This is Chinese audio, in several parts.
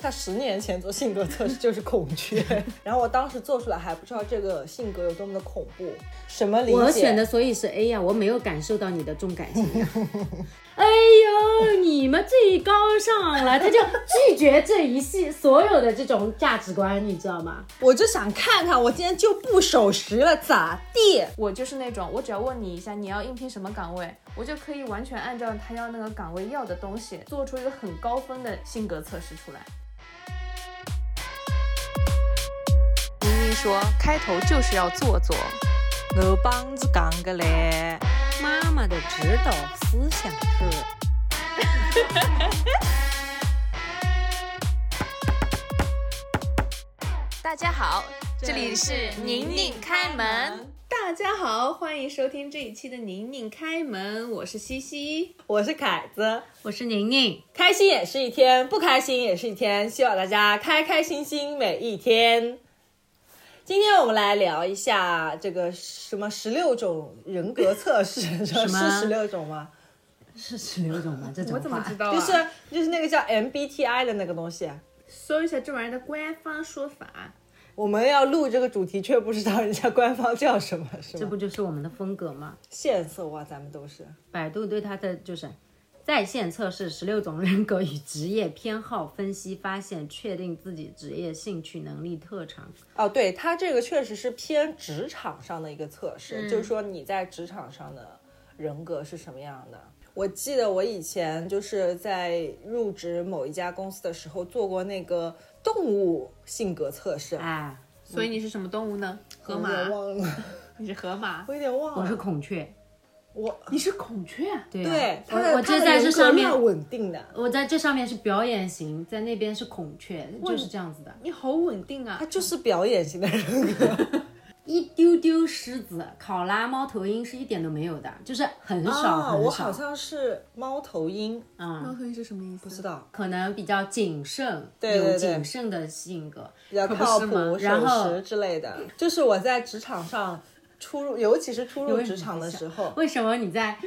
他十年前做性格测试 就是孔雀，然后我当时做出来还不知道这个性格有多么的恐怖。什么理解？我选的所以是 A 呀，我没有感受到你的重感情。哎呦，你们最高尚了，他就拒绝这一系所有的这种价值观，你知道吗？我就想看看我今天就不守时了咋地？我就是那种，我只要问你一下你要应聘什么岗位，我就可以完全按照他要那个岗位要的东西，做出一个很高分的性格测试出来。说，开头就是要做作。我帮子讲个嘞，妈妈的指导思想是。大家好，这里是宁宁开门。大家好，欢迎收听这一期的宁宁开门，我是西西，我是凯子，我是宁宁。开心也是一天，不开心也是一天，希望大家开开心心每一天。今天我们来聊一下这个什么十六种人格测试，是十六种吗？是十六种吗？这怎么知道？就是就是那个叫 MBTI 的那个东西。搜一下这玩意儿的官方说法。我们要录这个主题，却不知道人家官方叫什么，是吗？这不就是我们的风格吗？线索啊，咱们都是。百度对它的就是在线测试十六种人格与职业偏好分析，发现确定自己职业兴趣、能力、特长。哦，对，它这个确实是偏职场上的一个测试，就是说你在职场上的人格是什么样的。我记得我以前就是在入职某一家公司的时候做过那个。动物性格测试啊，所以你是什么动物呢？河马。忘了，你是河马，我有点忘了。我是孔雀，我你是孔雀，对对，我我这在这上面稳定的，我在这上面是表演型，在那边是孔雀，就是这样子的。你好稳定啊，他就是表演型的人格。一丢丢狮子，考拉猫头鹰是一点都没有的，就是很少很少。我好像是猫头鹰啊，猫头鹰是什么意思？不知道，可能比较谨慎，有谨慎的性格，比较靠谱、然后之类的。就是我在职场上初入，尤其是初入职场的时候，为什么你在？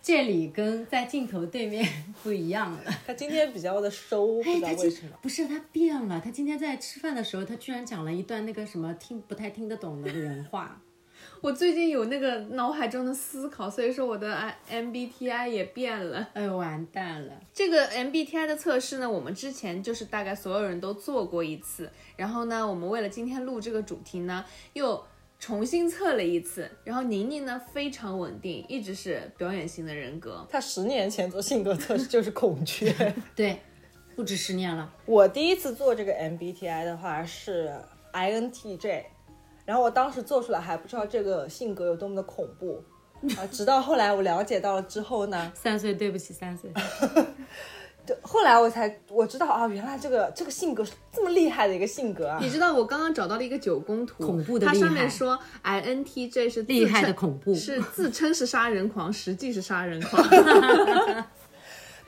这里跟在镜头对面 不一样了。他今天比较的收，不知道为什么。不是他变了，他今天在吃饭的时候，他居然讲了一段那个什么听不太听得懂的人话。我最近有那个脑海中的思考，所以说我的 MBTI 也变了。哎，完蛋了！这个 MBTI 的测试呢，我们之前就是大概所有人都做过一次，然后呢，我们为了今天录这个主题呢，又。重新测了一次，然后宁宁呢非常稳定，一直是表演型的人格。他十年前做性格测试就是孔雀，对，不止十年了。我第一次做这个 MBTI 的话是 INTJ，然后我当时做出来还不知道这个性格有多么的恐怖啊，直到后来我了解到了之后呢，三岁对不起三岁。后来我才我知道啊，原来这个这个性格是这么厉害的一个性格啊！你知道我刚刚找到了一个九宫图，恐怖的它上面说 I N T J 是厉害的恐怖，是自称是杀人狂，实际是杀人狂。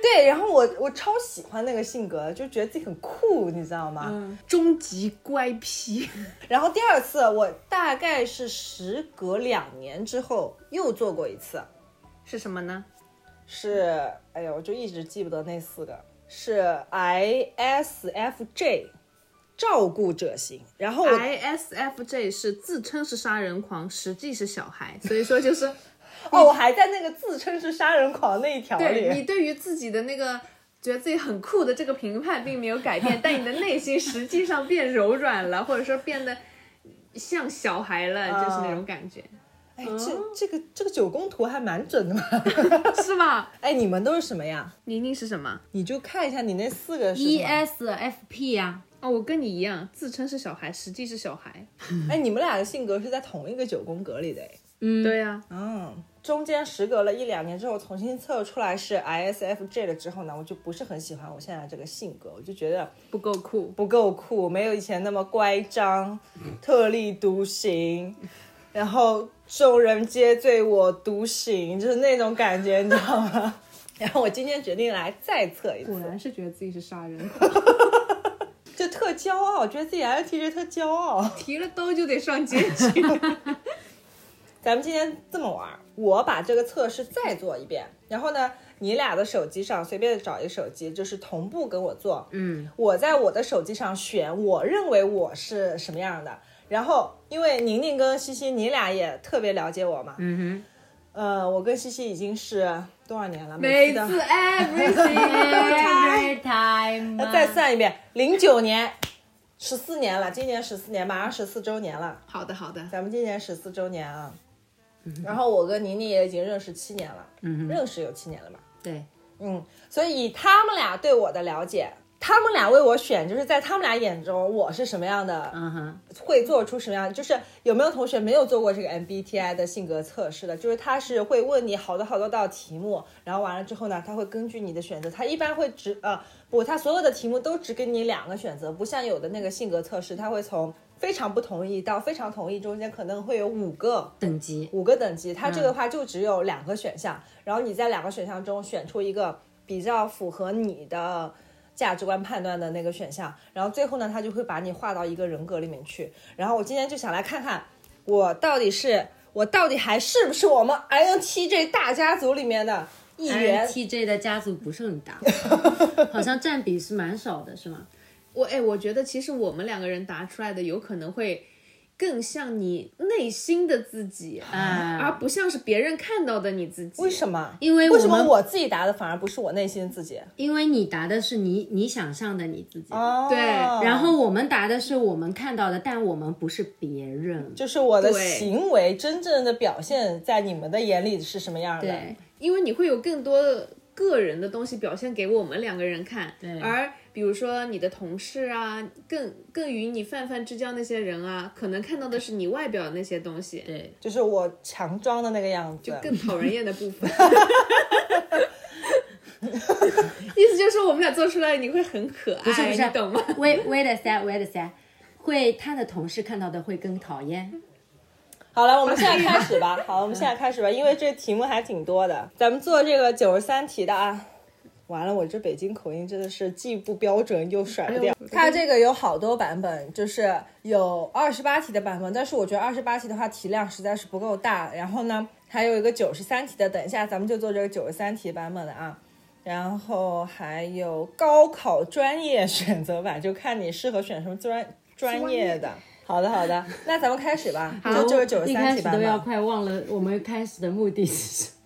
对，然后我我超喜欢那个性格，就觉得自己很酷，你知道吗？嗯，终极乖僻。然后第二次我大概是时隔两年之后又做过一次，是什么呢？是，哎呀，我就一直记不得那四个是 I S F J，照顾者型。然后 I S F J 是自称是杀人狂，实际是小孩，所以说就是，哦，我还在那个自称是杀人狂那一条里。你对于自己的那个觉得自己很酷的这个评判并没有改变，但你的内心实际上变柔软了，或者说变得像小孩了，就是那种感觉。哎，这这个这个九宫图还蛮准的嘛，是吗？哎，你们都是什么呀？宁宁是什么？你就看一下你那四个是 E S F P 呀。哦，我跟你一样，自称是小孩，实际是小孩。哎，你们俩的性格是在同一个九宫格里的哎。嗯，对呀。嗯，中间时隔了一两年之后，重新测出来是 I S F J 了之后呢，我就不是很喜欢我现在这个性格，我就觉得不够酷，不够酷，没有以前那么乖张、特立独行。然后众人皆醉我独醒，就是那种感觉，你知道吗？然后我今天决定来再测一次，果然是觉得自己是杀人，就特骄傲，觉得自己 INTJ 特骄傲，提了兜就得上街去。咱们今天这么玩，我把这个测试再做一遍，然后呢，你俩的手机上随便找一个手机，就是同步跟我做。嗯，我在我的手机上选我认为我是什么样的。然后，因为宁宁跟西西，你俩也特别了解我嘛。嗯哼呃，我跟西西已经是多少年了？每次，Every time，那再算一遍，零九年，十四年了，今年十四年，马上十四周年了。好的好的，咱们今年十四周年啊。然后我跟宁宁也已经认识七年了，嗯哼，认识有七年了吧？对，嗯，所以以他们俩对我的了解，他们俩为我选，就是在他们俩眼中我是什么样的，嗯哼，会做出什么样？就是有没有同学没有做过这个 MBTI 的性格测试的？就是他是会问你好多好多道题目，然后完了之后呢，他会根据你的选择，他一般会只呃不，他所有的题目都只给你两个选择，不像有的那个性格测试，他会从非常不同意到非常同意中间可能会有五个等级，五个等级，它这个的话就只有两个选项，然后你在两个选项中选出一个比较符合你的价值观判断的那个选项，然后最后呢，他就会把你划到一个人格里面去。然后我今天就想来看看，我到底是我到底还是不是我们 INTJ 大家族里面的一员？TJ 的家族不是很大，好像占比是蛮少的，是吗？我哎，我觉得其实我们两个人答出来的有可能会更像你内心的自己，啊而不像是别人看到的你自己。为什么？因为为什么我自己答的反而不是我内心自己？因为你答的是你你想象的你自己，哦，对然后我们答的是我们看到的，但我们不是别人。就是我的行为真正的表现在你们的眼里是什么样的？对，因为你会有更多个人的东西表现给我们两个人看，对而比如说你的同事啊，更更与你泛泛之交那些人啊，可能看到的是你外表的那些东西，对，就是我强装的那个样子，就更讨人厌的部分。意思就是说我们俩做出来你会很可爱，不是不是你懂吗？wait wait a sec wait a sec，会他的同事看到的会更讨厌。好了，我们现在开始吧。好，我们现在开始吧，因为这题目还挺多的，咱们做这个九十三题的啊。完了，我这北京口音真的是既不标准又甩不掉。它这个有好多版本，就是有二十八题的版本，但是我觉得二十八题的话题量实在是不够大。然后呢，还有一个九十三题的，等一下咱们就做这个九十三题版本的啊。然后还有高考专业选择版，就看你适合选什么专专业的。好的，好的，那咱们开始吧，就就是九十一三题版开始都要。快忘了我们开始的目的是什么。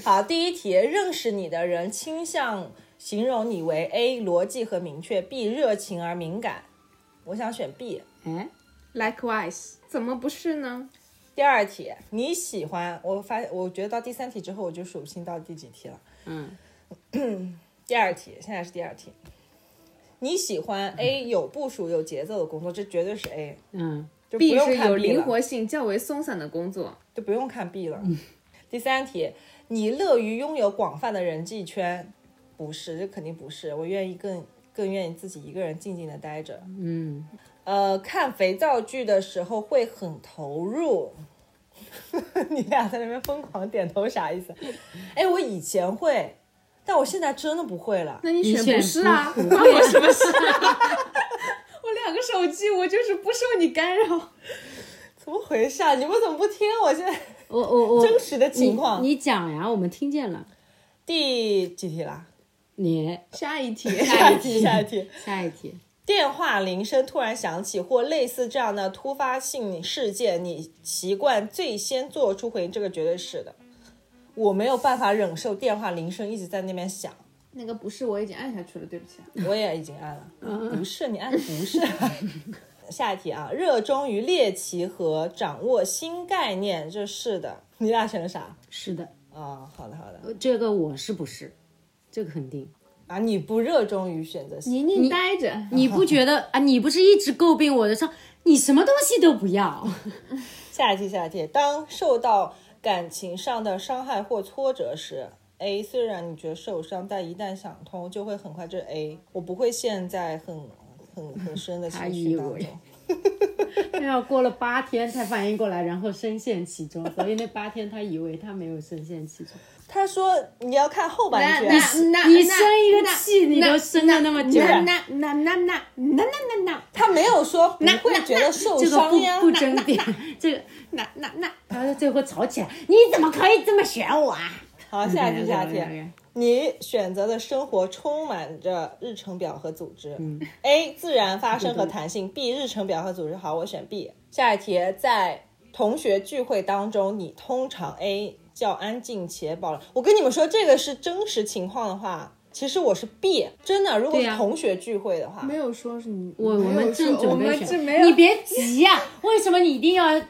好，第一题，认识你的人倾向形容你为 A 逻辑和明确，B 热情而敏感。我想选 B。哎，Likewise，怎么不是呢？第二题，你喜欢？我发，我觉得到第三题之后我就数不清到第几题了。嗯，第二题，现在是第二题。你喜欢 A 有部署、有节奏的工作，这绝对是 A，嗯，就不 B 用看是有 B 了，灵活性较为松散的工作。就不用看 B 了。第三题，你乐于拥有广泛的人际圈，不是，这肯定不是。我愿意更更愿意自己一个人静静的待着。嗯，呃，看肥皂剧的时候会很投入。你俩在那边疯狂点头，啥意思？哎，我以前会，但我现在真的不会了。那你选不是啊？不关我什么事啊？我两个手机，我就是不受你干扰。怎么回事啊？你们怎么不听？我现在我我我真实的情况。你你讲呀，我们听见了。第几题啦？你 下一题，下一题，下一题。下一题，电话铃声突然响起，或类似这样的突发性事件，你习惯最先做出回应，这个绝对是的。我没有办法忍受电话铃声一直在那边响，那个不是，我已经按下去了，对不起。我也已经按了，不是你按不是。下一题啊，热衷于猎奇和掌握新概念，这是的。你俩选的啥？是的，啊、好的好的。这个我是不是？这个肯定。啊，你不热衷于选择性，宁宁待着，你不觉得 啊？你不是一直诟病我的上，你什么东西都不要。下一题，下一题。当受到感情上的伤害或挫折时，A 虽然你觉得受伤，但一旦想通，就会很快。就 A，我不会陷在很很很深的他情以为绪当中。他要过了八天才反应过来，然后深陷其中，所以那八天他以为他没有深陷其中。他说你要看后半句你生一个气，你都生了那么久，那那那那那那那那他没有说不会觉得受伤呀。不不争辩，这个那那那，然后最后吵起来，你怎么可以这么选我啊？好，下一题，下一题。你选择的生活充满着日程表和组织。嗯 A 自然发生和弹性，B 日程表和组织。好，我选 B。下一题，在同学聚会当中，你通常 A 较安静且保留。我跟你们说，这个是真实情况的话，其实我是 B。真的，如果是同学聚会的话，没有说是你，我我没有们正说我准备选，们这没有，你别急呀、为什么你一定要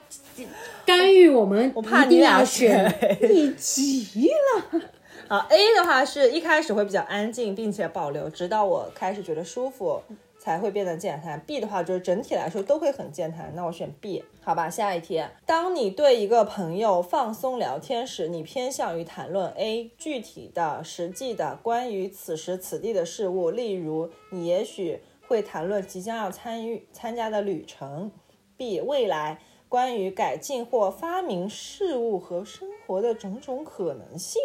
干预我们？我怕你俩选选。你急了。好，A 的话是一开始会比较安静，并且保留，直到我开始觉得舒服，才会变得健谈。B 的话就是整体来说都会很健谈，那我选 B。好吧，下一题，当你对一个朋友放松聊天时，你偏向于谈论 A 具体的、实际的关于此时此地的事物，例如你也许会谈论即将要参与参加的旅程；B 未来关于改进或发明事物和生活的种种可能性。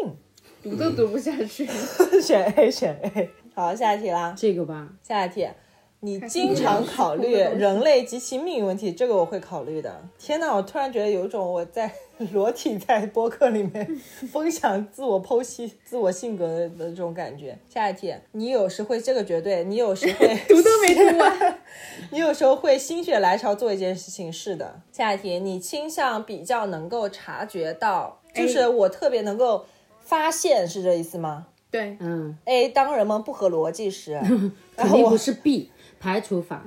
读都读不下去。选 A，选 A。好，下一题啦。这个吧，下一题，你经常考虑人类及其命运问题，这个我会考虑的。天哪，我突然觉得有一种我在 裸体在播客里面 分享自我剖析、自我性格的这种感觉。下一题，你有时会这个绝对，你有时会 读都没读完。你有时候会心血来潮做一件事情，是的。下一题，你倾向比较能够察觉到，就是我特别能够发现，是这意思吗对，嗯，？A 当人们不合逻辑时，然后我肯定不是 B 排除法。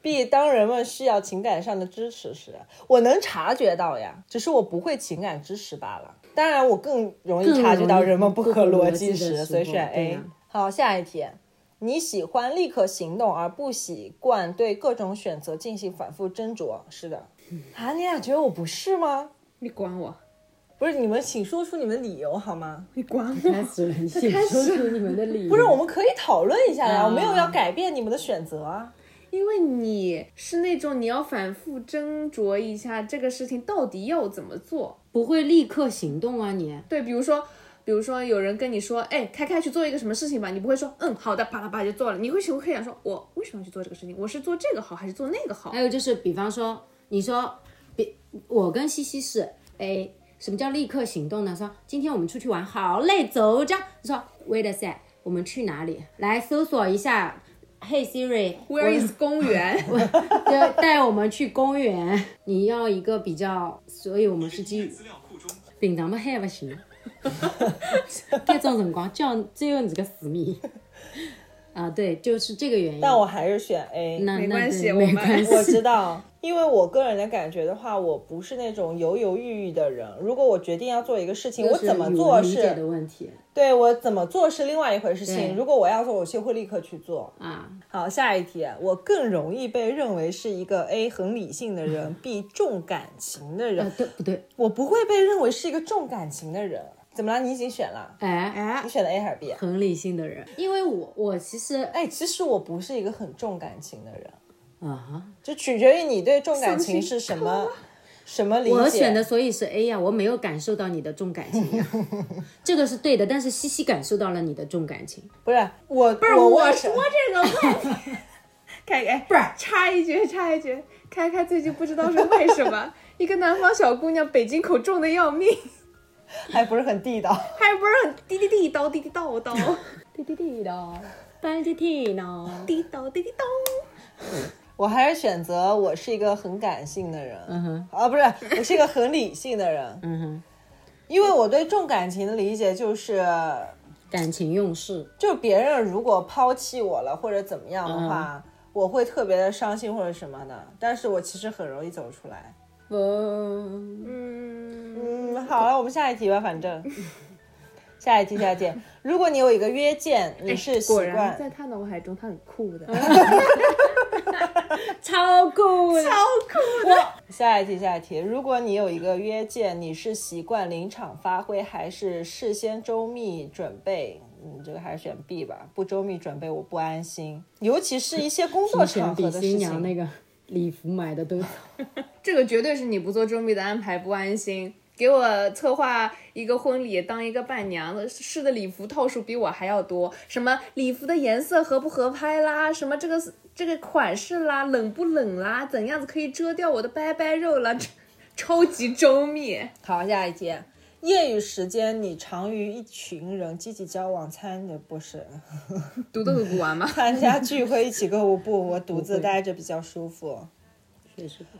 B 当人们需要情感上的支持时，我能察觉到呀，只是我不会情感支持罢了。当然，我更容易察觉到人们不合逻辑时，所以选 A 呀。好，下一题，你喜欢立刻行动，而不习惯对各种选择进行反复斟酌。是的，啊，你俩觉得我不是吗？你管我，不是，你们请说出你们理由好吗？你管我。开始了，请说出你们的理由。不是，我们可以讨论一下呀，啊我没有要改变你们的选择啊。因为你是那种你要反复斟酌一下这个事情到底要怎么做。不会立刻行动啊你？对，比如说，比如说有人跟你说，哎，开开去做一个什么事情吧，你不会说，嗯，好的，啪啦啪啦就做了，你会会会想说，我为什么要去做这个事情？我是做这个好还是做那个好还？有就是，比方说，你说，比我跟西西是 A，什么叫立刻行动呢？说今天我们出去玩，好嘞，走着。说 Wait a sec，我们去哪里？来搜索一下，Hey Siri，Where is 公园？就带我们去公园。你要一个比较，所以我们是基于平常么还不行，这种辰光叫只有这个死命。啊，对，就是这个原因。但我还是选 A。那那没关系对我。我知道，因为我个人的感觉的话，我不是那种犹犹豫豫的人。如果我决定要做一个事情，我怎么做是的是，问题对我怎么做是另外一回事情。如果我要做，我就会立刻去做。啊。好，下一题，我更容易被认为是一个 A 很理性的人，B 重感情的人呃，。对不对？我不会被认为是一个重感情的人。怎么了？你已经选了？哎，哎你，选的 A 还是 B？很理性的人，因为我我其实哎，其实我不是一个很重感情的人，啊哈，就取决于你对重感情是什么什么理解。我选的所以是 A 呀，我没有感受到你的重感情。呀，这个是对的，但是西西感受到了你的重感情，不是我，不是我我说这个问题。开哎，不是插一句，插一句，开开最近不知道是为什么，一个南方小姑娘北京口重的要命，还不是很地道。还不是很滴滴滴叨滴滴叨叨，滴滴滴的，班滴滴呢，滴叨滴滴叨。我还是选择我是一个很感性的人，嗯哼，啊，不是，我是一个很理性的人，嗯哼，因为我对重感情的理解就是，感情用事，就别人如果抛弃我了或者怎么样的话，我会特别的伤心或者什么的，但是我其实很容易走出来。嗯，嗯，嗯，好了，我们下一题吧，反正。下一题，下一题。如果你有一个约见，你是习果然惯，在他脑海中他很酷的，超酷超酷的，下一题，下一题。如果你有一个约见，你是习惯临场发挥，还是事先周密准备？嗯，这个还是选 B 吧。不周密准备，我不安心，尤其是一些工作场合的事情。新娘那个礼服买的都，这个绝对是你不做周密的安排不安心。给我策划一个婚礼，当一个伴娘的，试的礼服套数比我还要多。什么礼服的颜色合不合拍啦，什么这个这个款式啦，冷不冷啦，怎样子可以遮掉我的拜拜肉啦，超级周密。好，下一题。业余时间你常与一群人积极交往，参的不是读都读不完吗？参加聚会一起购物不？我独自待着比较舒服。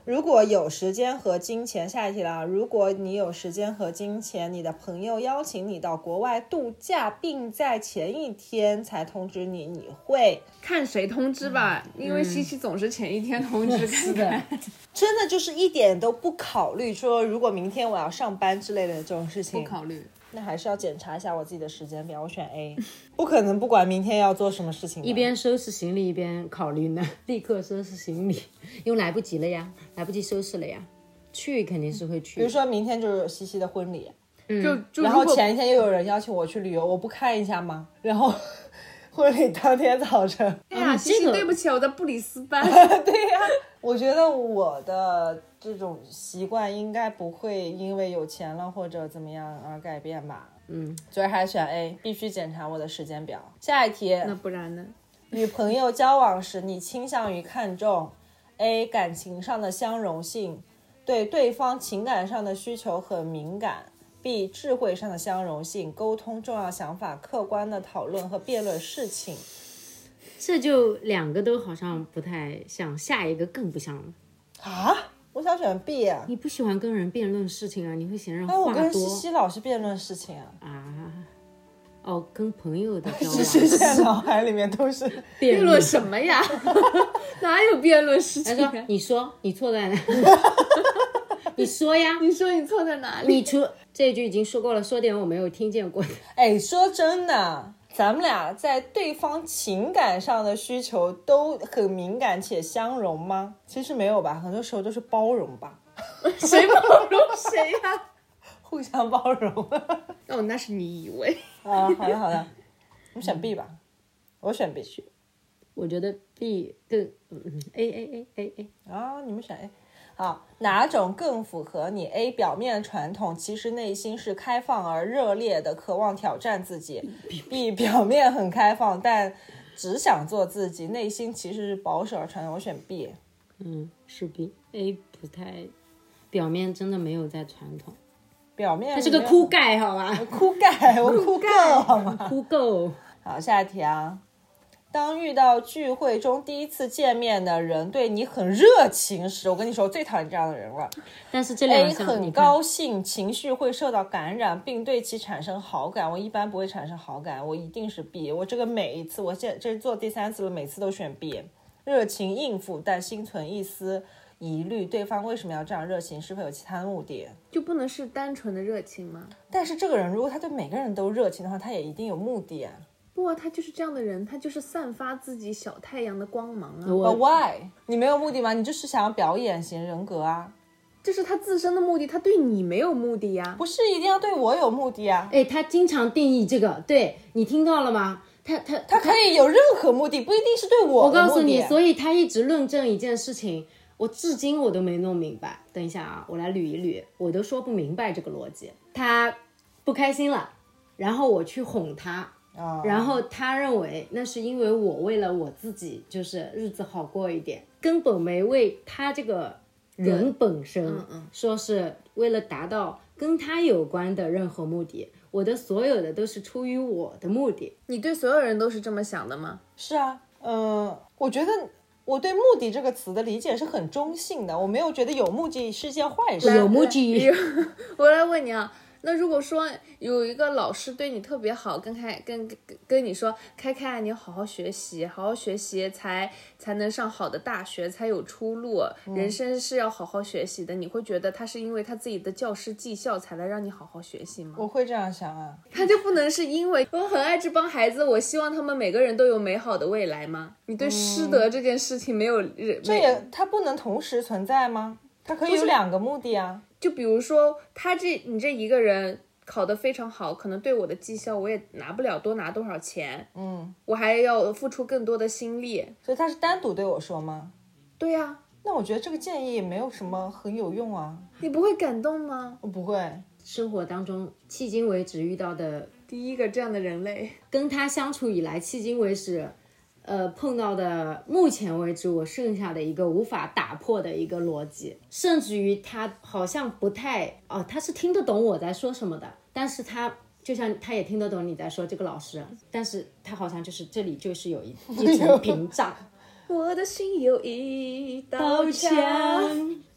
如果有时间和金钱，下一题啦。如果你有时间和金钱，你的朋友邀请你到国外度假，并在前一天才通知你，你会看谁通知吧，因为西西总是前一天 通知看看。真的就是一点都不考虑说，如果明天我要上班之类的这种事情，不考虑。那还是要检查一下我自己的时间表。我选 A，不可能不管明天要做什么事情。一边收拾行李一边考虑呢，立刻收拾行李，因为来不及了呀，来不及收拾了呀。去肯定是会去，比如说明天就是西西的婚礼，就就然后前一天又有人邀请我去旅游，我不看一下吗？然后婚礼当天早晨，哎呀，西西，对不起，我在布里斯班。对呀、我觉得我的这种习惯应该不会因为有钱了或者怎么样而改变吧。嗯，所以还是选 A，必须检查我的时间表。下一题，那不然呢？与朋友交往时，你倾向于看重 A 感情上的相容性，对对方情感上的需求很敏感；B 智慧上的相容性，沟通重要想法，客观的讨论和辩论事情。这就两个都好像不太像，下一个更不像了。啊，我想选 B 啊！你不喜欢跟人辩论事情啊？你会嫌人哎，我话多跟西西老是辩论事情啊，啊？哦，跟朋友的 交西现在脑海里面都是辩 辩论什么呀？哪有辩论事情啊？：“他说你说你错在哪？你说呀，你说你错在哪里？你除这句已经说过了，说点我没有听见过的。哎，说真的，咱们俩在对方情感上的需求都很敏感且相容吗？其实没有吧，很多时候都是包容吧，谁包容谁呀、互相包容。哦，那是你以为。啊，好的好的，我们选 B 吧，我选 B 我觉得 B 更嗯嗯 A A A A A，啊，你们选 A。好，哪种更符合你？A 表面传统，其实内心是开放而热烈的，渴望挑战自己；B 表面很开放，但只想做自己，内心其实是保守而传统。我选 B。嗯是 B A 不太，表面真的没有在传统，表面他是个哭盖好吧？哭盖，我哭够好吗？哭够。好，下一题啊。当遇到聚会中第一次见面的人对你很热情时，我跟你说，我最讨厌这样的人了。但是这两 A 项很高兴，情绪会受到感染，并对其产生好感。我一般不会产生好感，我一定是 B。我这个每一次，我现这是做第三次了，每次都选 B。热情应付，但心存一丝疑虑，对方为什么要这样热情？是否有其他的目的？就不能是单纯的热情吗？但是这个人如果他对每个人都热情的话，他也一定有目的啊。不啊，他就是这样的人，他就是散发自己小太阳的光芒啊，But why？你没有目的吗？你就是想要表演型人格啊，这是他自身的目的，他对你没有目的呀。不是一定要对我有目的啊。哎，他经常定义这个，对你听到了吗？他他他可以有任何目的，不一定是对我我的目的。告诉你，所以他一直论证一件事情，我至今我都没弄明白。等一下啊，我来捋一捋，我都说不明白这个逻辑。他不开心了，然后我去哄他，啊，然后他认为那是因为我为了我自己，就是日子好过一点，根本没为他这个人本身，嗯嗯说是为了达到跟他有关的任何目的。我的所有的都是出于我的目的，你对所有人都是这么想的吗？是啊，嗯、我觉得我对“目的”这个词的理解是很中性的，我没有觉得有目的是件坏事。有目的。我来问你啊，那如果说有一个老师对你特别好，跟开跟跟跟你说，开开，你要好好学习，好好学习才才能上好的大学，才有出路。人生是要好好学习的。你会觉得他是因为他自己的教师绩效才来让你好好学习吗？我会这样想啊，他就不能是因为我很爱这帮孩子，我希望他们每个人都有美好的未来吗？你对师德这件事情没有认，这也他不能同时存在吗？它可以有两个目的啊。就比如说，他这你这一个人考得非常好，可能对我的绩效我也拿不了多拿多少钱，嗯，我还要付出更多的心力。所以他是单独对我说吗？对呀、那我觉得这个建议也没有什么很有用啊。你不会感动吗？我不会，生活当中迄今为止遇到的，第一个这样的人类，跟他相处以来，迄今为止呃碰到的目前为止我剩下的一个无法打破的一个逻辑，甚至于他好像不太哦，他是听得懂我在说什么的，但是他。就像他也听得懂你在说这个老师，但是他好像就是这里就是有一一层屏障，我的心有一道道墙。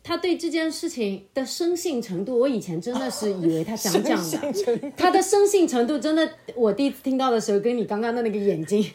他对这件事情的生信程度，我以前真的是以为他想讲的，他的生信程度真的，我第一次听到的时候，跟你刚刚的那个眼睛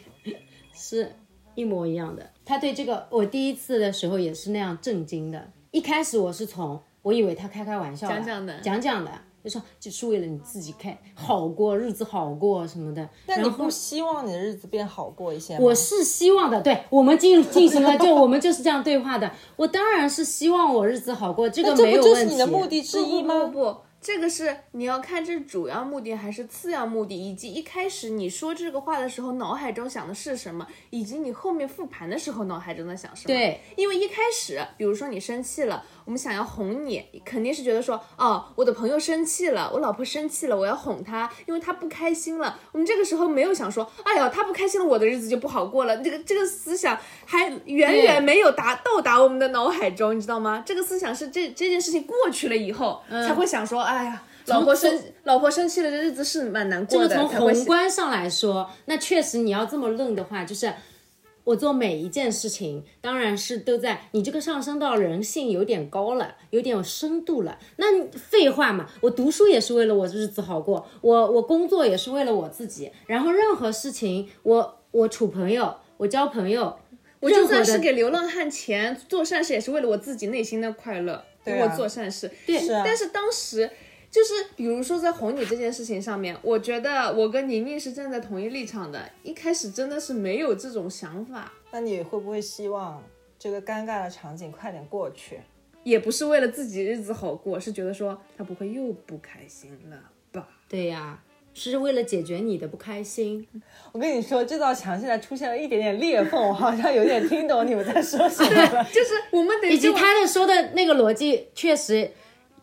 是一模一样的。他对这个，我第一次的时候也是那样震惊的。一开始我是从，我以为他开开玩笑的，讲讲的讲讲的，就说就是为了你自己开好过日子好过什么的。但你不希望你的日子变好过一些吗？我是希望的，对我们进进行了，就 我们就是这样对话的。我当然是希望我日子好过，这个没有问题。不就是你的目的之一不吗？不不，这个是你要看这是主要目的还是次要目的，以及一开始你说这个话的时候脑海中想的是什么，以及你后面复盘的时候脑海中在想什么。对，因为一开始，比如说你生气了，我们想要哄你，肯定是觉得说，哦，我的朋友生气了，我老婆生气了，我要哄她，因为她不开心了。我们这个时候没有想说，哎呀，她不开心了，我的日子就不好过了。这个这个思想还远远没有达到达我们的脑海中，你知道吗？这个思想是这这件事情过去了以后、才会想说，哎呀。老婆生老婆生气了，这日子是蛮难过的。这个从宏观上来说，那确实你要这么论的话，就是我做每一件事情，当然是都在你这个上升到人性有点高了，有点有深度了。那你废话嘛，我读书也是为了我日子好过，我我工作也是为了我自己，然后任何事情，我我处朋友，我交朋友，我就算是给流浪汉钱，做善事也是为了我自己内心的快乐，对啊给我做善事。对是啊但是当时就是，比如说在哄你这件事情上面，我觉得我跟宁宁是站在同一立场的。一开始真的是没有这种想法，那你会不会希望这个尴尬的场景快点过去？也不是为了自己日子好过，是觉得说他不会又不开心了吧？对呀、是为了解决你的不开心。我跟你说，这道墙现在出现了一点点裂缝，我好像有点听懂你们在说什么 了。就是我们得以及他的说的那个逻辑确实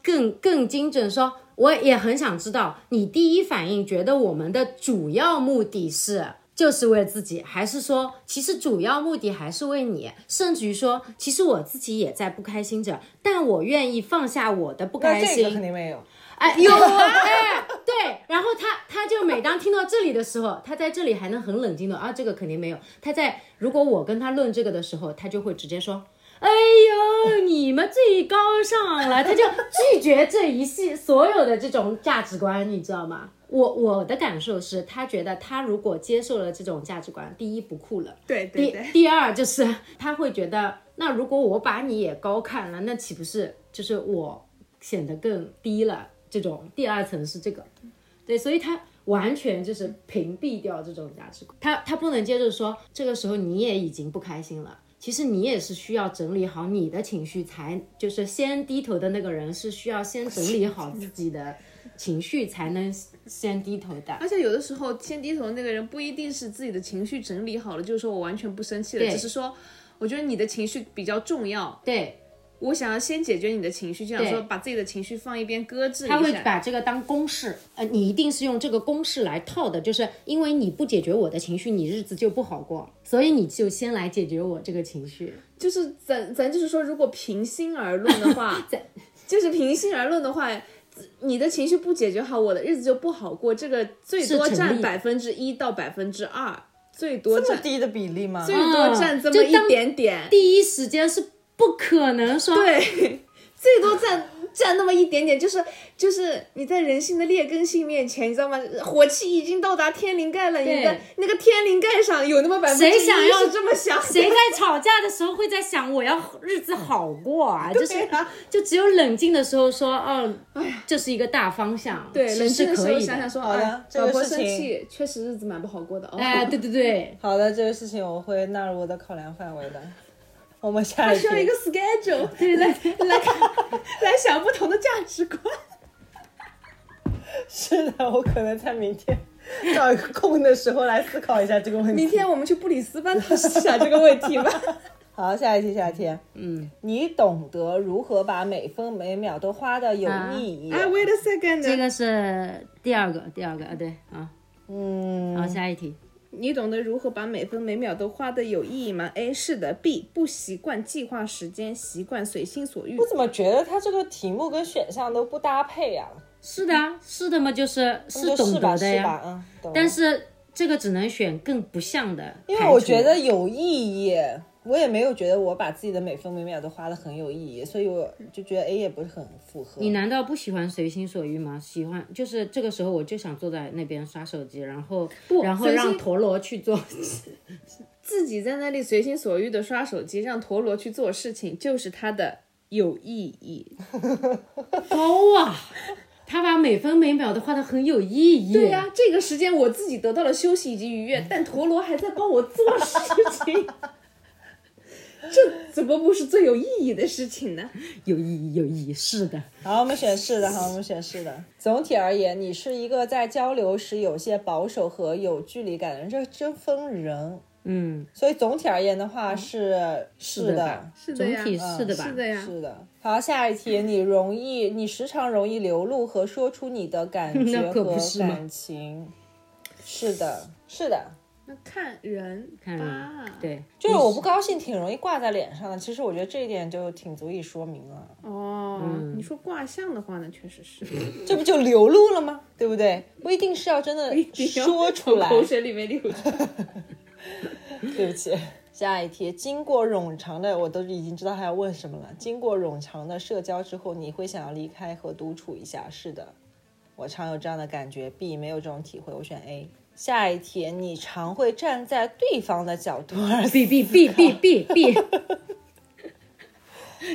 更更精准说。我也很想知道，你第一反应觉得我们的主要目的是就是为了自己，还是说其实主要目的还是为你？甚至于说，其实我自己也在不开心着，但我愿意放下我的不开心这个肯。定没有。哎，有啊，哎，对。然后他他就每当听到这里的时候，他在这里还能很冷静的啊，这个肯定没有。他在如果我跟他论这个的时候，他就会直接说。哎呦，你们最高尚了，他就拒绝这一系所有的这种价值观，你知道吗？我我的感受是，他觉得他如果接受了这种价值观，第一不酷了，第对对对，第二就是他会觉得，那如果我把你也高看了，那岂不是就是我显得更低了？这种第二层是这个，对，所以他完全就是屏蔽掉这种价值观，他他不能接受说这个时候你也已经不开心了。其实你也是需要整理好你的情绪才，就是先低头的那个人是需要先整理好自己的情绪才能先低头的。而且有的时候先低头的那个人不一定是自己的情绪整理好了，就是说我完全不生气了，只是说我觉得你的情绪比较重要，对，我想要先解决你的情绪，就想说把自己的情绪放一边搁置一他会。把这个当公式，呃，你一定是用这个公式来套的，就是因为你不解决我的情绪，你日子就不好过，所以你就先来解决我这个情绪。就是咱咱就是说，如果平心而论的话，就是平心而论的话，你的情绪不解决好，我的日子就不好过。这个最多占百分之一到百分之二，最多占这么低的比例吗？最多占这么一点点。第一时间是不可能说，对，最多占占那么一点点，就是就是你在人性的劣根性面前，你知道吗？火气已经到达天灵盖了，你的那个天灵盖上有那么百分之一谁想要是这么想？谁在吵架的时候会在想我要日子好过啊？就是就只有冷静的时候说，哦，这是一个大方向，对，是冷静的时候想想说，好的哎，这个老婆事情生气，确实日子蛮不好过的哦。哎，对对对，好的，这个事情我会纳入我的考量范围的。我们下一题需要一个 schedule，对来来看 来想不同的价值观。是的，我可能在明天找一个空的时候来思考一下这个问题。明天我们去布里斯班讨论一下这个问题吧。好，下一题，下一题。嗯，你懂得如何把每分每秒都花的有意义。啊，wait a second，这个是第二个，第二个啊，对啊，嗯，好，下一题，你懂得如何把每分每秒都花的有意义吗？A 是的，B 不习惯计划时间，习惯随心所欲我。怎么觉得他这个题目跟选项都不搭配呀、是的啊，是的嘛，就是是懂，得的呀。但是这个只能选更不像的，因为我觉得有意义，我也没有觉得我把自己的每分每秒都花的很有意义，所以我就觉得 A 也不是很符合。你难道不喜欢随心所欲吗？喜欢就是这个时候我就想坐在那边刷手机，然后然后让陀螺去做。自己在那里随心所欲的刷手机，让陀螺去做事情，就是他的有意义。高啊！他把每分每秒都花的很有意义。对呀、这个时间我自己得到了休息以及愉悦，但陀螺还在帮我做事情，这怎么不是最有意义的事情呢？有意义，有意义，是的。好，我们选是的，好，我们选是的。总体而言，你是一个在交流时有些保守和有距离感的人，这真分人。嗯，所以总体而言的话是是的？是的呀总体是的吧？是的呀，是的。好，下一题，你容易，你时常容易流露和说出你的感觉 和感情。是的，是的，那看人看人吧，对，就是我不高兴，挺容易挂在脸上的。其实我觉得这一点就挺足以说明了，哦，你说卦象的话呢，确实是这不就流露了吗？对不对？不一定是要真的说出来。口水里面流出来。对不起。下一题，经过冗长的，我都已经知道他要问什么了。经过冗长的社交之后，你会想要离开和独处一下？是的，我常有这样的感觉。B 没有这种体会，我选 A。下一题，你常会站在对方的角度而 B B B B B B。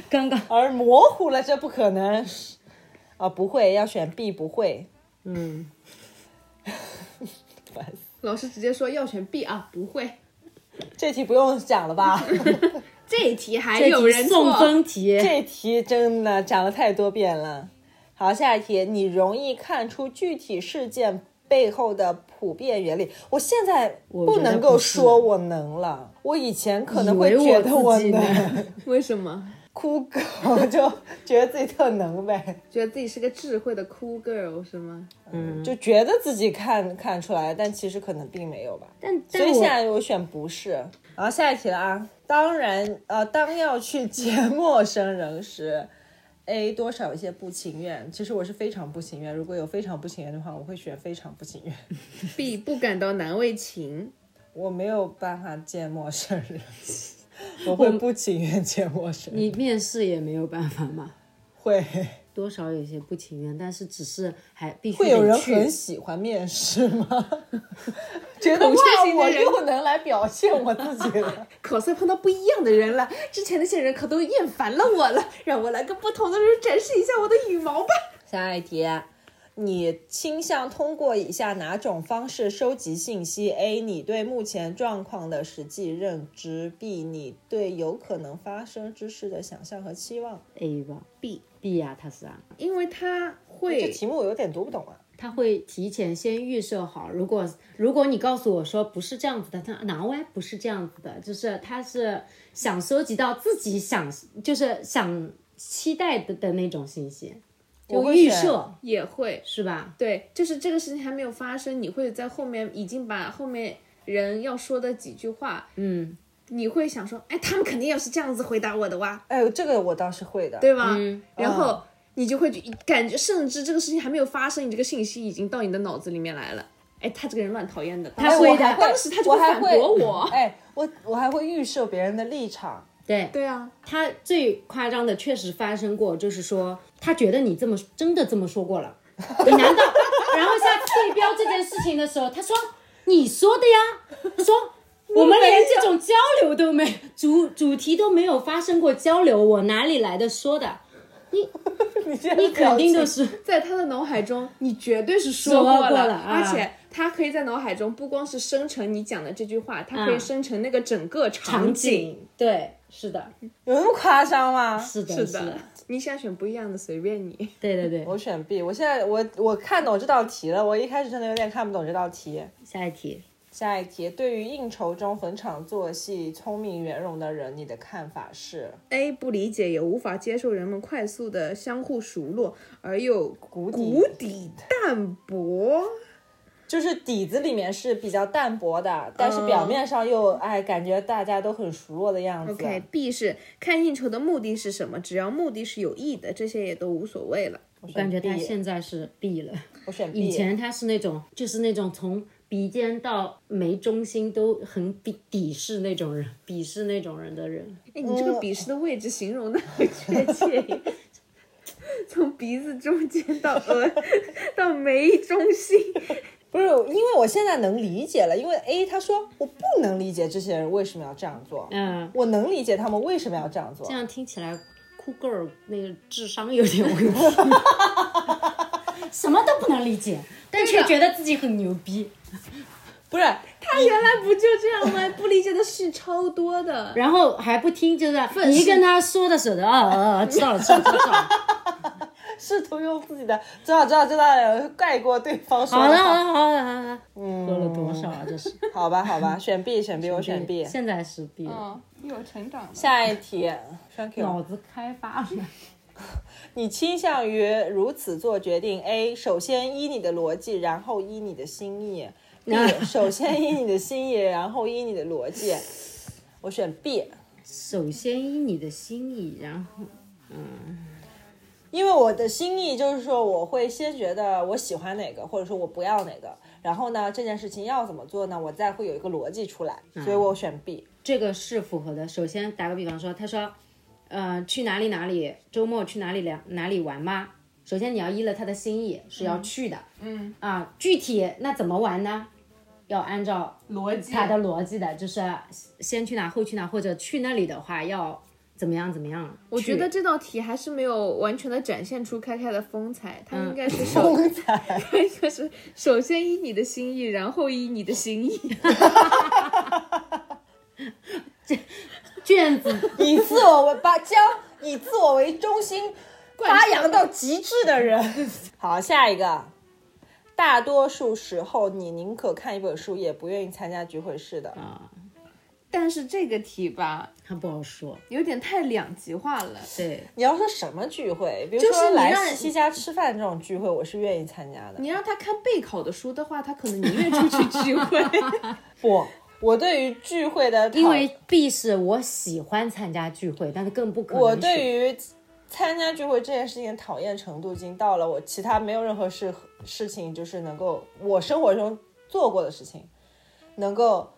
刚刚而模糊了，这不可能。啊，不会，要选 B，不会。嗯，烦死老师直接说要选 B 啊，不会。这题不用讲了吧？这题还有人送，分题，这题真的讲了太多遍了。好，下一题，你容易看出具体事件背后的普遍原理。我现在不能够说我能了，我以前可能会觉得我能，为什么？酷狗就觉得自己特能呗，觉得自己是个智慧的 cool girl 是吗？嗯，就觉得自己看看出来，但其实可能并没有吧。但所以现在我选不是。然后下一题了啊，当然呃，当要去接陌生人时，A 多少有些不情愿。其实我是非常不情愿，如果有非常不情愿的话，我会选非常不情愿。B 不感到难为情，我没有办法见陌生人，我会不情愿见陌生人。你面试也没有办法吗，会多少有些不情愿，但是只是还必须会有人很喜欢面试吗？觉得哇，我又能来表现我自己了。可算碰到不一样的人了。之前那些人可都厌烦了我了，让我来个不同的人展示一下我的羽毛吧。下一题，你倾向通过以下哪种方式收集信息？A. 你对目前状况的实际认知；B. 你对有可能发生之事的想象和期望。A 吧 B B 呀、他是啊，因为他这题目我有点读不懂啊。他会提前先预设好，如果如果你告诉我说不是这样子的，他哪位不是这样子的，就是他是想收集到自己想就是想期待的的那种信息，就预我会选设也会是吧？对，就是这个事情还没有发生，你会在后面已经把后面人要说的几句话，嗯，你会想说，哎，他们肯定要是这样子回答我的哇，哎呦，这个我倒是会的。对吧？嗯然后你就会感觉，甚至这个事情还没有发生，你这个信息已经到你的脑子里面来了。哎，他这个人乱讨厌的，哎他会的我还会当时他就会反我还会驳我 哎，我我还会预设别人的立场。对，对啊，他最夸张的确实发生过，就是说他觉得你这么真的这么说过了，你难道？然后下次对标这件事情的时候，他说你说的呀，说我们连这种交流都没主主题都没有发生过交流，我哪里来的说的？你 你肯定就是在他的脑海中，你绝对是说说过过了啊而且他可以在脑海中不光是生成你讲的这句话，他可以嗯生成那个整个场景。景，对，是的，有那么夸张吗？是的，是的，，你想选不一样的随便你。对对对。我选 B。我现在我我看懂这道题了，我一开始真的有点看不懂这道题。下一题，下一题，对于应酬中逢场作戏、聪明圆融的人，你的看法是？A 不理解也无法接受人们快速的相互熟络而又谷底谷底淡薄。就是底子里面是比较淡薄的，但是表面上又哎感觉大家都很熟络的样子。OK，B 是看应酬的目的是什么？只要目的是有益的，这些也都无所谓了。我选感觉他 B 现在是 B 了。我选 B。以前他是那种，就是那种从鼻尖到眉中心都很鄙鄙视那种人，鄙视那种人的人。哎，你这个鄙视的位置形容的很确切，从鼻子中间到额到眉中心。不是，因为我现在能理解了，因为 A 他说我不能理解这些人为什么要这样做，嗯，我能理解他们为什么要这样做这。样听起来酷 girl 那个智商有点问题，什么都不能理解，但却觉得自己很牛逼。不是，他原来不就这样吗？不理解的事超多的。然后还不听，就是你一跟他说的时候，啊啊啊，知道了，知道了，知道了。试图用自己的知道知道知道的盖过对方说好了，好。了，好了，好了。喝了多少啊？这是好吧，好吧，选 B，选 B，我选 B。现在是 B 有成长的。下一题，Thank you。脑子开发了。你倾向于如此做决定：A. 首先依你的逻辑，然后依你的心意；B. 首先依你的心意，然后依你的逻辑。我选 B，首先依你的心意，然后嗯因为我的心意就是说，我会先觉得我喜欢哪个，或者说我不要哪个，然后呢，这件事情要怎么做呢？我再会有一个逻辑出来，所以我选 B。这个是符合的。首先打个比方说，他说，呃，去哪里哪里，周末去哪里两哪里玩吗？首先你要依了他的心意，是要去的。嗯啊，具体那怎么玩呢？要按照逻辑他的逻辑的，就是先去哪后去哪，或者去那里的话要怎么样怎么样。我觉得这道题还是没有完全的展现出开开的风采，他应该是 首，风采，就是首先依你的心意，然后依你的心意。卷子 以自我为把将以自我为中心发扬到极致的人。好，下一个。大多数时候，你宁可看一本书，也不愿意参加聚会。是的啊，但是这个题吧，它不好说。有点太两极化了。对，你要说什么聚会，比如就是说来西西家吃饭这种聚会，我是愿意参加的。你让他看备考的书的话，他可能宁愿出去聚会。不，我对于聚会的，因为 B 是我喜欢参加聚会，但是更不可能我对于参加聚会这件事情讨厌程度，已经到了我其他没有任何事事情，就是能够我生活中做过的事情，能够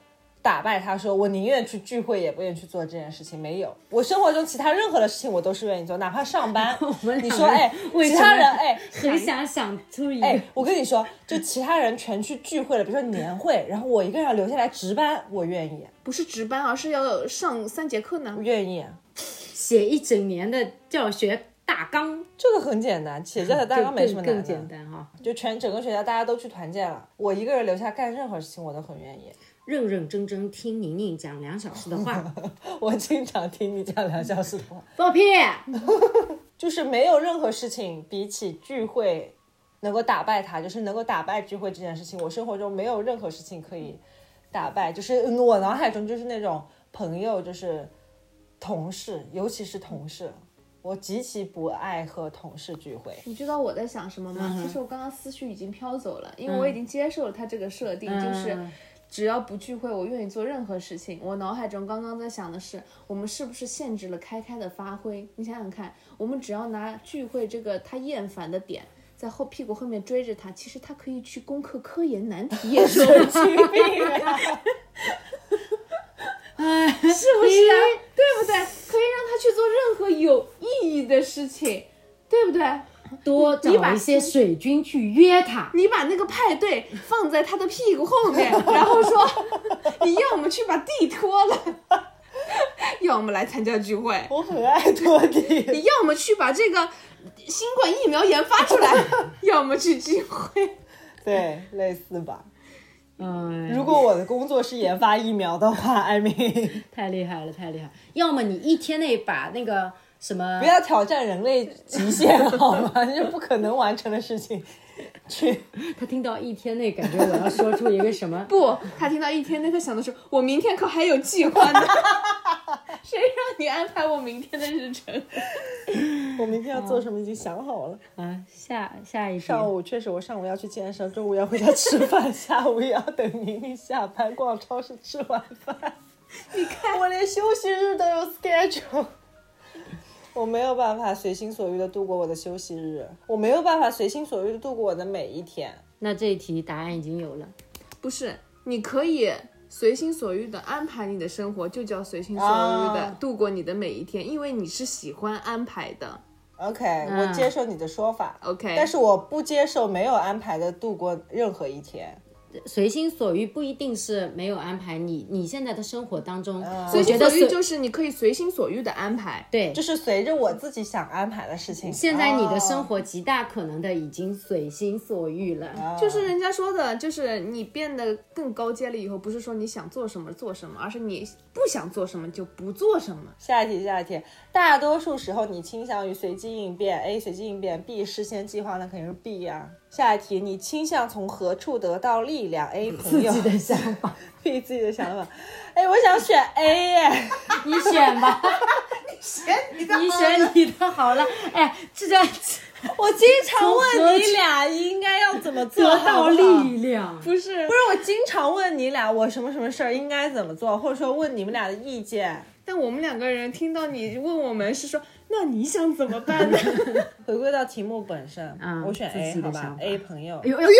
打败他说我宁愿去聚会，也不愿意去做这件事情。没有，我生活中其他任何的事情我都是愿意做，哪怕上班。你说哎，其他人哎。很想想出一个。哎，我跟你说，就其他人全去聚会了，比如说年会，然后我一个人要留下来值班，我愿意，不是值班，而是要上三节课呢。愿意。写一整年的教学大纲，这个很简单，企业教学大纲 没什么难的。更更简单哈。就全整个学校大家都去团建了，我一个人留下干任何事情我都很愿意。认认真真听宁宁讲两小时的话，我经常听你讲两小时的话，放屁！就是没有任何事情比起聚会能够打败他，就是能够打败聚会这件事情，我生活中没有任何事情可以打败。就是嗯我脑海中就是那种朋友，就是同事，尤其是同事，我极其不爱和同事聚会。你知道我在想什么吗？其实我刚刚思绪已经飘走了，因为我已经接受了他这个设定，就是嗯只要不聚会，我愿意做任何事情。我脑海中刚刚在想的是，我们是不是限制了开开的发挥？你想想看，我们只要拿聚会这个他厌烦的点。在后屁股后面追着他，其实他可以去攻克科研难题，也说不定。哎，是不是啊？对不对？可以让他去做任何有意义的事情，对不对？多你把找一些水军去约他。你把那个派对放在他的屁股后面，然后说你要么去把地拖了，要么来参加聚会，我很爱拖地，你要么去把这个新冠疫苗研发出来，要么去聚会。对，类似吧。嗯，如果我的工作是研发疫苗的话，艾米，太厉害了，太厉害！要么你一天内把那个什么不要挑战人类极限 好吗？这是不可能完成的事情。去，他听到一天内，感觉我要说出一个什么？不，他听到一天内，他想的是我明天可还有计划呢，谁让你安排我明天的日程？我明天要做什么已经想好了。啊，下下一题，上午确实，我上午要去健身，中午要回家吃饭，下午也要等宁宁下班逛超市吃晚饭。你看，我连休息日都有 schedule，我没有办法随心所欲的度过我的休息日，我没有办法随心所欲的度过我的每一天。那这一题答案已经有了。不是，你可以随心所欲的安排你的生活，就叫随心所欲的啊度过你的每一天，因为你是喜欢安排的。OK，、我接受你的说法。OK 但是我不接受没有安排的度过任何一天。随心所欲不一定是没有安排你，你现在的生活当中，我随心觉得随所欲就是你可以随心所欲的安排。对，就是随着我自己想安排的事情。现在你的生哦活极大可能的已经随心所欲了。就是人家说的，就是你变得更高阶了以后，不是说你想做什么做什么，而是你不想做什么就不做什么。下一题，下一题。大多数时候你倾向于随机应变，A 随机应变，B 事先计划，那肯定是 B 呀、下一题，你倾向从何处得到力量？A 朋友自己的想法 自己的想法。哎，我想选 A 耶。你选吧，你的你选你的好了。哎，这叫我经常问你俩应该要怎么做，得到力量。不是不是，我经常问你俩我什么什么事儿应该怎么做，或者说问你们俩的意见。但我们两个人听到你问我们是说，那你想怎么办呢？回归到题目本身，嗯我选 A 好吧？A 朋友哎，呦哎呦呦！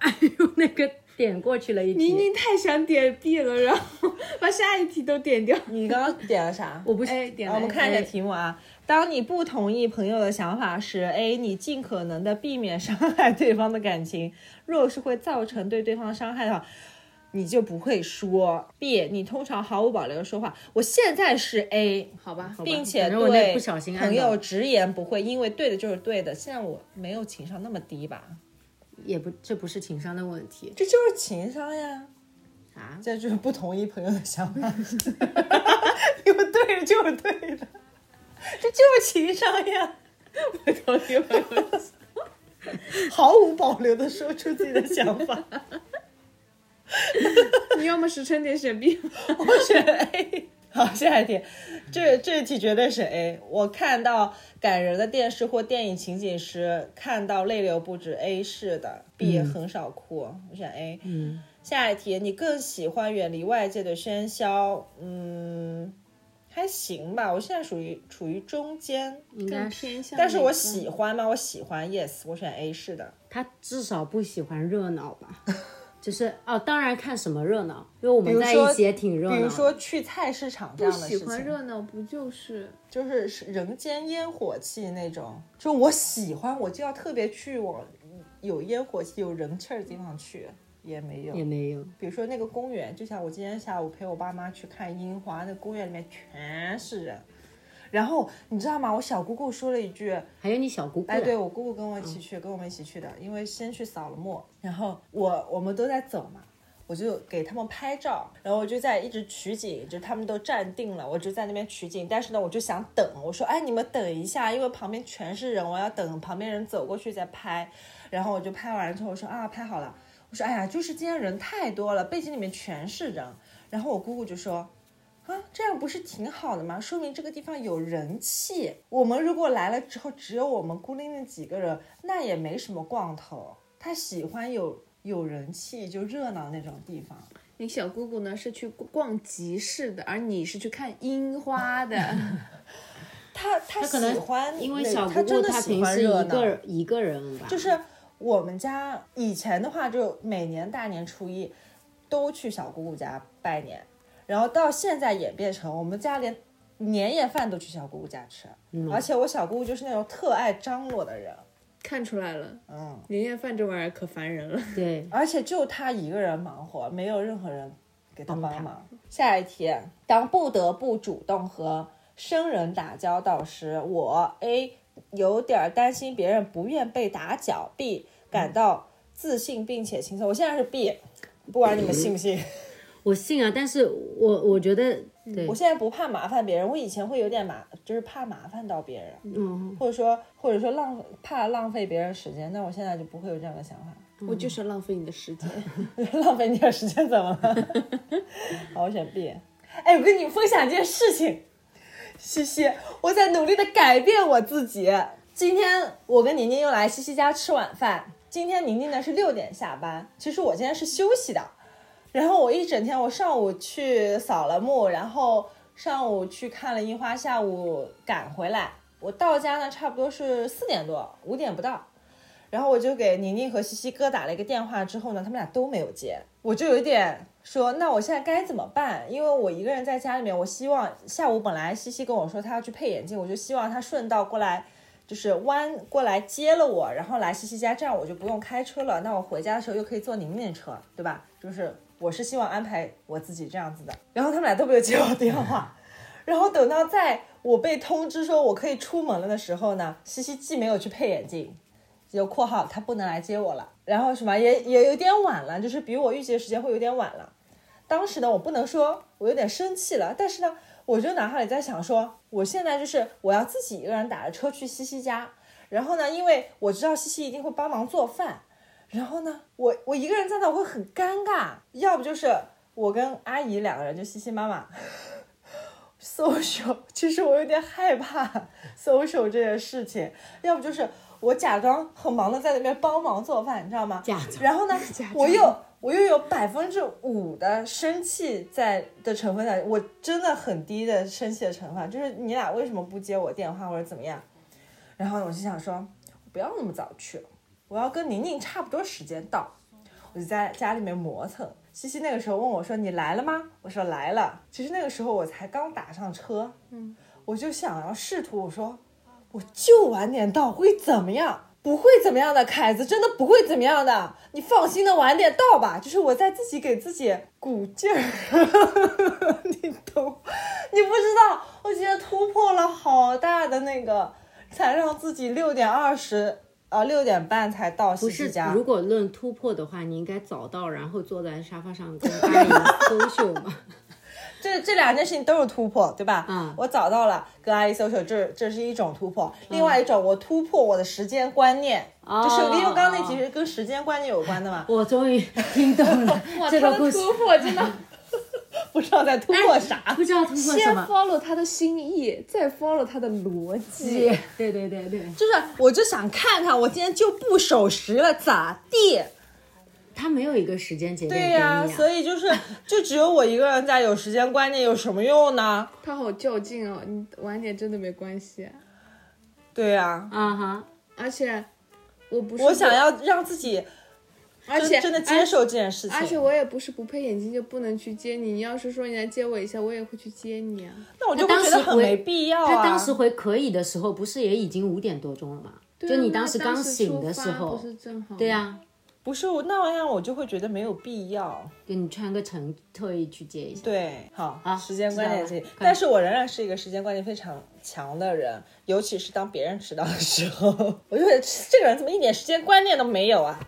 哎呦，那个点过去了一题。宁宁太想点 B 了，然后把下一题都点掉。你刚刚点了啥？我不是哎，点好，了我们看一下题目啊。当你不同意朋友的想法时，A. 你尽可能的避免伤害对方的感情，若是会造成对对方伤害的话，你就不会说。B. 你通常毫无保留的说话。我现在是 A，好吧，好吧并且对不小心按朋友直言不讳，因为对的就是对的。现在我没有情商那么低吧？也不，这不是情商的问题这就是情商呀。啊。这就是不同意朋友的想法，因为对的就是对的，这就是情商呀。不同意朋友的毫无保留的说出自己的想法。你要么实诚点选 B，我选 A。好，下一题，这这题绝对是 A。我看到感人的电视或电影情景时，看到泪流不止，A 是的，B 很少哭，我选 A。嗯，下一题，你更喜欢远离外界的喧嚣？嗯，还行吧，我现在属于处于中间，更应该是偏向。但是我喜欢吗？我喜欢，yes，我选 A 是的。他至少不喜欢热闹吧？就是哦，当然看什么热闹，因为我们在比如说一起也挺热闹的。比如说去菜市场这样的事情，喜欢热闹，不就是就是是人间烟火气那种。就我喜欢，我就要特别去往有烟火气、有人气儿的地方去，也没有。也没有，比如说那个公园，就像我今天下午陪我爸妈去看樱花，那公园里面全是人。然后你知道吗？我小姑姑说了一句，还有你小姑姑，哎，对我姑姑跟我一起去，跟我们一起去的，因为先去扫了墓，然后我我们都在走嘛，我就给他们拍照，然后我就在一直取景，就他们都站定了，我就在那边取景，但是呢，我就想等，我说，哎，你们等一下，因为旁边全是人，我要等旁边人走过去再拍，然后我就拍完了之后，我说啊，拍好了，我说，哎呀，就是今天人太多了，背景里面全是人，然后我姑姑就说。啊，这样不是挺好的吗？说明这个地方有人气。我们如果来了之后，只有我们孤零零几个人，那也没什么逛头。他喜欢有有人气、就热闹那种地方。你小姑姑呢？是去逛集市的，而你是去看樱花的。他他他可能喜欢，因为小姑姑他真的喜她平时欢热闹。一个人一个人吧，就是我们家以前的话，就每年大年初一都去小姑姑家拜年，然后到现在演变成我们家连年夜饭都去小姑姑家吃，而且我小姑姑就是那种特爱张罗的人，看出来了，嗯，年夜饭这玩意儿可烦人了。对，而且就她一个人忙活，没有任何人给她帮忙。下一题，当不得不主动和生人打交道时，我 A 有点担心别人不愿被打搅，B 感到自信并且轻松。我现在是 B，不管你们信不信，我信啊，但是我我觉得对我，现在不怕麻烦别人，我以前会有点麻，就是怕麻烦到别人，嗯，或者说或者说浪怕浪费别人时间，那我现在就不会有这样的想法。我就是浪费你的时间。浪费你的时间怎么了？好，我选 B。哎，我跟你分享一件事情，西西，我在努力的改变我自己。今天我跟宁宁又来西西家吃晚饭。今天宁宁呢是六点下班，其实我今天是休息的。然后我一整天，我上午去扫了墓，然后上午去看了樱花，下午赶回来。我到家呢，差不多是四点多，五点不到。然后我就给宁宁和西西哥打了一个电话，之后呢，他们俩都没有接，我就有一点说，那我现在该怎么办？因为我一个人在家里面，我希望下午本来西西跟我说他要去配眼镜，我就希望他顺道过来，就是弯过来接了我，然后来西西家，这样我就不用开车了。那我回家的时候又可以坐宁宁的车，对吧？就是我是希望安排我自己这样子的。然后他们俩都没有接我电话，然后等到在我被通知说我可以出门了的时候呢，西西既没有去配眼镜。有括号，他不能来接我了。然后什么也也有点晚了，就是比我预计的时间会有点晚了。当时呢，我不能说我有点生气了，但是呢，我就脑海里在想说，我现在就是我要自己一个人打着车去西西家。然后呢，因为我知道西西一定会帮忙做饭。然后呢，我我一个人在那我会很尴尬。要不就是我跟阿姨两个人，就西西妈妈 social，其实我有点害怕 social 这件事情。要不就是。我假装很忙的在那边帮忙做饭，你知道吗？假装。然后呢，我又我又有百分之五的生气在的成分在，我真的很低的生气的成分，就是你俩为什么不接我电话或者怎么样？然后呢，我就想说，不要那么早去，我要跟宁宁差不多时间到，我就在家里面磨蹭。西西那个时候问我说：“你来了吗？”我说：“来了。”其实那个时候我才刚打上车，嗯，我就想要试图我说。我就晚点到会怎么样？不会怎么样的，凯子真的不会怎么样的，你放心的晚点到吧。就是我在自己给自己鼓劲儿，你懂？你不知道，我今天突破了好大的那个，才让自己六点二十啊六点半才到西西家。如果论突破的话，你应该早到，然后坐在沙发上跟阿姨优秀嘛。这这两件事情都是突破，对吧？嗯，我早到了跟阿姨 social，这这是一种突破。另外一种，我突破我的时间观念，就是因为刚刚那其实跟时间观念有关的嘛。我终于听懂了，这个故事突破真的 不知道在突破啥，不知道突破什么。先 follow 他的心意，再 follow 他的逻辑。对对对对，就是我就想看看我今天就不守时了咋地。他没有一个时间节点对呀，所以就是 就只有我一个人在有时间观念，有什么用呢？他好较劲哦，你晚点真的没关系。对呀，啊哈，而且我不是我想要让自己，而且真的接受这件事情。而且我也不是不配眼镜就不能去接你，你要是说你来接我一下，我也会去接你啊。那我就觉得很没必要啊。他当时回可以的时候，不是也已经五点多钟了吗？就你当时刚醒的时候，不是正好？对呀。不是我那样，我就会觉得没有必要给你穿个成特意去接一下。对，好啊，时间观念这，但是我仍然是一个时间观念非常强的人，尤其是当别人迟到的时候，我就会这个人怎么一点时间观念都没有啊？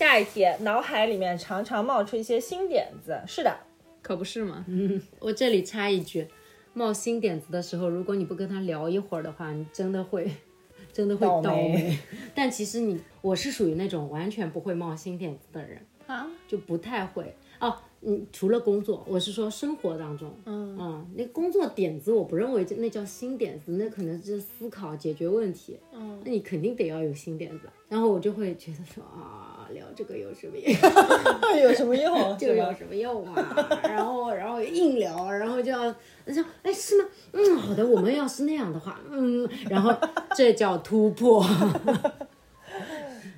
下一题，脑海里面常常冒出一些新点子，是的，可不是吗？嗯，我这里插一句，冒新点子的时候，如果你不跟他聊一会儿的话，你真的会。真的会倒霉，但其实你我是属于那种完全不会冒新点子的人啊，就不太会哦。嗯，除了工作，我是说生活当中，嗯嗯，那工作点子我不认为那叫新点子，那可能是思考解决问题，嗯，那你肯定得要有新点子。然后我就会觉得说啊，聊这个有什么用？有什么用？就有什么用啊？然后然后硬聊，然后就要说哎是吗？嗯，好的，我们要是那样的话，嗯，然后这叫突破。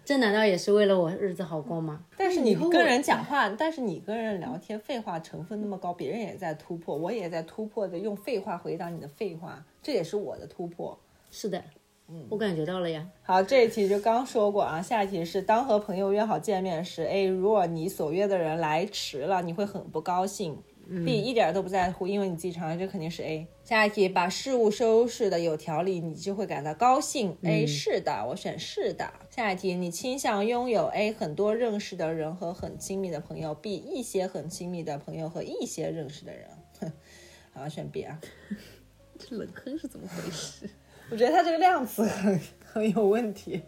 这难道也是为了我日子好过吗？但是你跟人讲话，但是你跟人聊天，废话成分那么高，别人也在突破，我也在突破的用废话回答你的废话，这也是我的突破。是的，嗯，我感觉到了呀。好，这一题就刚说过啊，下一题是当和朋友约好见面时，A，如果你所约的人来迟了，你会很不高兴。B 一点都不在乎，因为你自己承认这肯定是 A。下一题，把事物收拾的有条理，你就会感到高兴。A 是的，我选是的。下一题，你倾向拥有 A 很多认识的人和很亲密的朋友，B 一些很亲密的朋友和一些认识的人。好，选 B 啊。这冷坑是怎么回事？我觉得他这个量词很很有问题。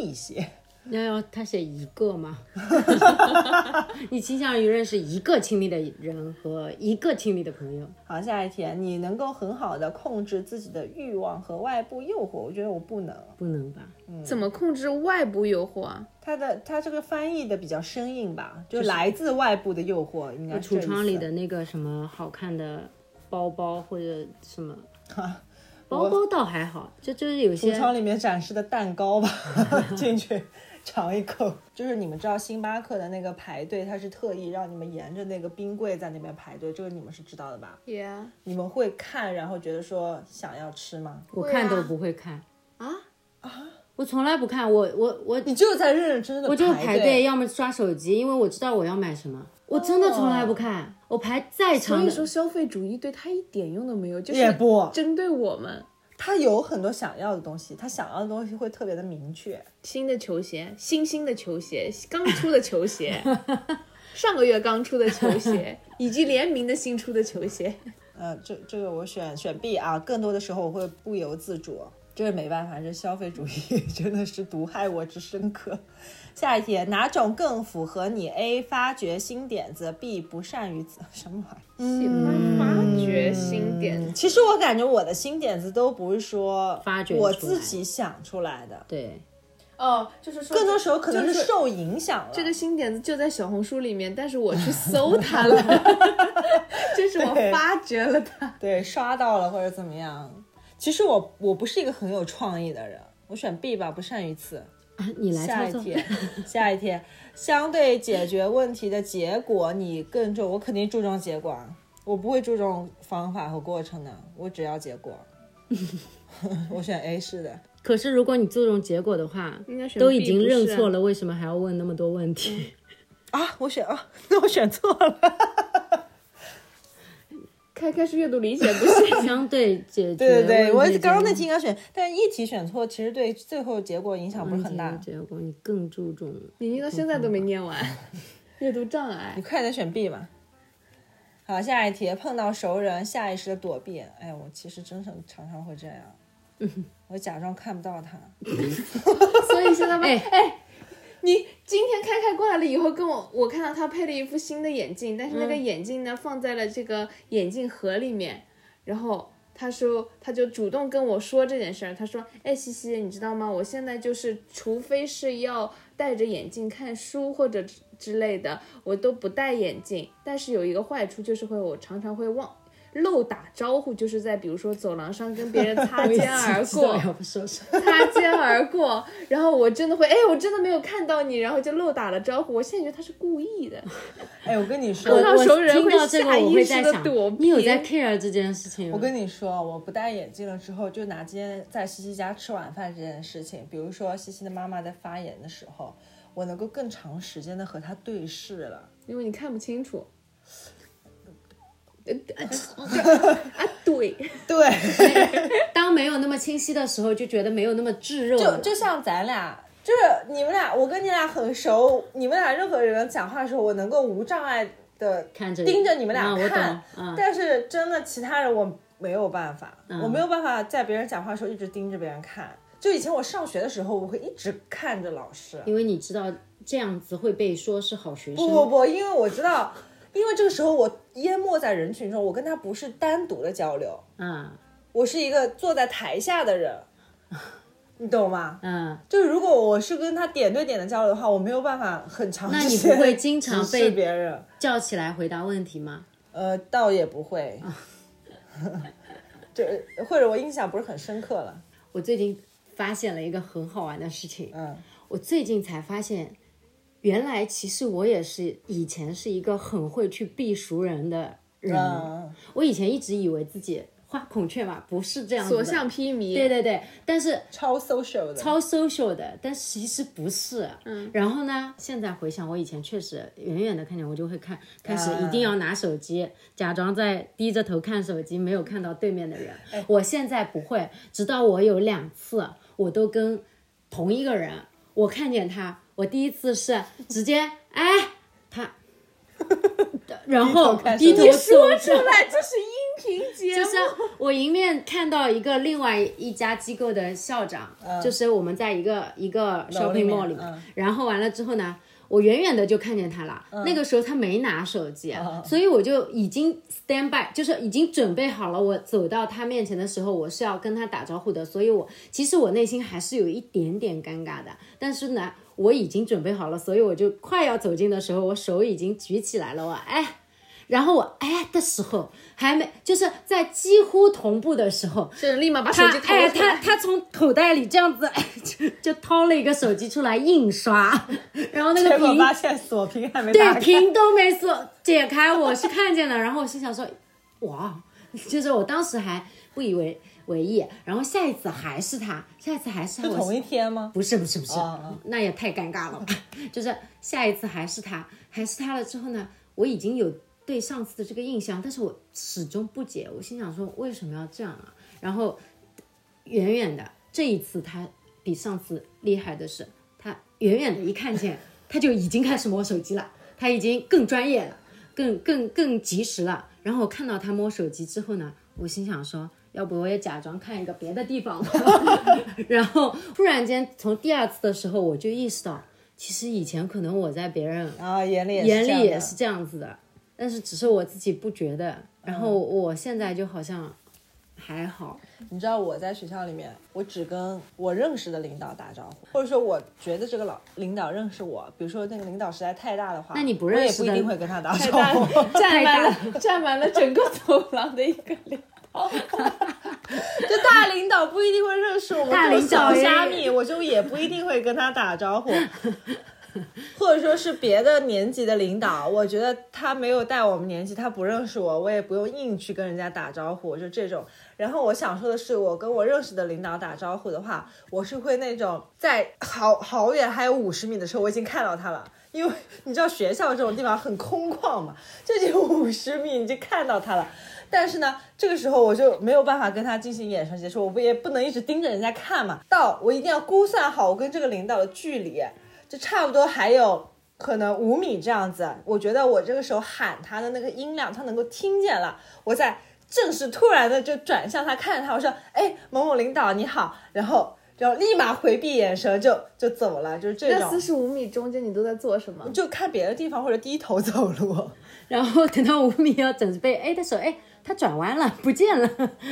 一些，那要他写一个吗？你倾向于认识一个亲密的人和一个亲密的朋友。好，下一题，你能够很好的控制自己的欲望和外部诱惑？我觉得我不能。不能吧？怎么控制外部诱惑啊？它的他这个翻译的比较生硬吧，就来自外部的诱惑，应该是橱窗里的那个什么好看的包包或者什么，包包倒还好，就就是有些橱窗里面展示的蛋糕吧，进去 尝一口。就是你们知道星巴克的那个排队，它是特意让你们沿着那个冰柜在那边排队，这个你们是知道的吧？Yeah 你们会看，然后觉得说想要吃吗？我看都不会看啊啊！我从来不看，我我我你就在认认真真的我就排队，要么刷手机，因为我知道我要买什么。我真的从来不看，我排再长的以说消费主义对他一点用都没有，就是也不针对我们。他有很多想要的东西，他想要的东西会特别的明确。新的球鞋，新兴的球鞋，刚出的球鞋，上个月刚出的球鞋，以及联名的新出的球鞋。呃，这这个我选选 B 啊，更多的时候我会不由自主，这个没办法，这消费主义真的是毒害我之深刻。下一题，哪种更符合你？A. 发掘新点子，B. 不善于什么玩意儿？喜欢发掘新点子，其实我感觉我的新点子都不是说发掘我自己想出来的，对，哦，就是说更多时候可能就是是受影响了。这个新点子就在小红书里面，但是我去搜它了，就是我发掘了它。对刷到了或者怎么样。其实我我不是一个很有创意的人，我选 B 吧，不善于此。啊，你来操作。下一题，下一题，相对解决问题的结果，你更重，我肯定注重结果啊，我不会注重方法和过程的，我只要结果。我选 A 是的，可是如果你注重结果的话应该，选都已经认错了，为什么还要问那么多问题？啊，我选啊，那我选错了。开开始阅读理解不行。相对解决对对对，我刚刚那题应该选，但是一题选错，其实对最后结果影响不是很大结果，你更注重。你念到现在都没念完，阅读障碍你。快点选 B 吧。好，下一题，碰到熟人，下意识的躲避。哎，我其实真的常常会这样，我假装看不到他。所以现在吧，哎哎，你今天开开过来了以后，跟我我看到他配了一副新的眼镜，但是那个眼镜呢、放在了这个眼镜盒里面，然后。他说，他就主动跟我说这件事儿。他说：“哎，西西，你知道吗？我现在就是，除非是要戴着眼镜看书或者之之类的，我都不戴眼镜。但是有一个坏处，就是会我常常会忘漏打招呼，就是在比如说走廊上跟别人 擦肩而过。擦肩而过，然后我真的会，哎，我真的没有看到你，然后就漏打了招呼。我现在觉得他是故意的，哎，我跟你说，碰到熟人听会到这个，我下意识会在想地躲，你有在 care 这件事情？我跟你说，我不戴眼镜了之后，就拿今天在西西家吃晚饭这件事情，比如说西西的妈妈在发言的时候，我能够更长时间的和她对视了。因为你看不清楚。呃呃啊，对，对，当没有那么清晰的时候，就觉得没有那么炙热。就。就像咱俩，就是你们俩，我跟你俩很熟，你们俩任何人讲话的时候，我能够无障碍的看着盯着你们俩啊我看，懂啊。但是真的其他人我没有办法，嗯我没有办法在别人讲话的时候一直盯着别人看。就以前我上学的时候，我会一直看着老师，因为你知道这样子会被说是好学生。不不不，因为我知道，因为这个时候我淹没在人群中，我跟他不是单独的交流，啊我是一个坐在台下的人，你懂吗？嗯，就是如果我是跟他点对点的交流的话，我没有办法很长那你不会经常被别人？叫起来回答问题吗？呃，倒也不会，就或者我印象不是很深刻了。我最近发现了一个很好玩的事情，嗯，我最近才发现，原来其实我也是以前是一个很会去避熟人的人。嗯，我以前一直以为自己画孔雀嘛，不是这样的。所向披靡。对对对，但是超 social 的，超 social 的，但其实不是。嗯，然后呢，现在回想，我以前确实远远的看见，我就会看，开始一定要拿手机，假装在低着头看手机，没有看到对面的人。我现在不会，直到我有两次，我都跟同一个人，我看见他，我第一次是直接哎他。然后低头看手机低头说出来，这是音频节目，就是我迎面看到一个另外一家机构的校长，就是我们在一个一个 shopping mall 里面，嗯然后完了之后呢。我远远的就看见他了，那个时候他没拿手机，所以我就已经 stand by，就是已经准备好了。我走到他面前的时候，我是要跟他打招呼的，所以我其实我内心还是有一点点尴尬的，但是呢，我已经准备好了，所以我就快要走近的时候，我手已经举起来了，我哎，然后我哎的时候还没，就是在几乎同步的时候，是立马把手他机掏哎，出来他他从口袋里这样子，哎，就就掏了一个手机出来印刷，然后那个屏发现锁屏还没。对屏都没锁解开，我是看见了，然后我心想说，哇，就是我当时还不以为为意，然后下一次还是他，下一次还是他，我是同一天吗？不是不是不是，那也太尴尬了吧。就是下一次还是他，还是他了之后呢，我已经有对上次的这个印象，但是我始终不解。我心想说为什么要这样啊？然后远远的这一次他比上次厉害的是，他远远的一看见他就已经开始摸手机了，他已经更专业了，更更更及时了。然后我看到他摸手机之后呢，我心想说。要不我也假装看一个别的地方吧，然后突然间从第二次的时候，我就意识到，其实以前可能我在别人啊，眼里眼里也是这样子的，但是只是我自己不觉得。然后我现在就好像还好，你知道我在学校里面，我只跟我认识的领导打招呼，或者说我觉得这个老领导认识我，比如说那个领导实在太大的话，那你不认识的不一定会跟他打招呼。占满了占满了整个走廊的一个领导。就大领导不一定会认识我们大这种小虾米，我就也不一定会跟他打招呼。或者说是别的年级的领导，我觉得他没有带我们年级，他不认识我，我也不用硬去跟人家打招呼，就这种。然后我想说的是，我跟我认识的领导打招呼的话，我是会那种在好好远还有五十米的时候，我已经看到他了。因为你知道学校这种地方很空旷嘛，就只有五十米你就看到他了。但是呢，这个时候我就没有办法跟他进行眼神接触，我不也不能一直盯着人家看嘛。到我一定要估算好我跟这个领导的距离，就差不多还有可能五米这样子。我觉得我这个时候喊他的那个音量，他能够听见了。我在正式突然的就转向他，看着他，我说：“哎，某某领导你好。”然后。然后立马回避眼神就就走了，就是这种那四，十五米中间你都在做什么？就看别的地方或者低头走路。然后等到五米要准备哎的时候，哎，他转弯了，不见了。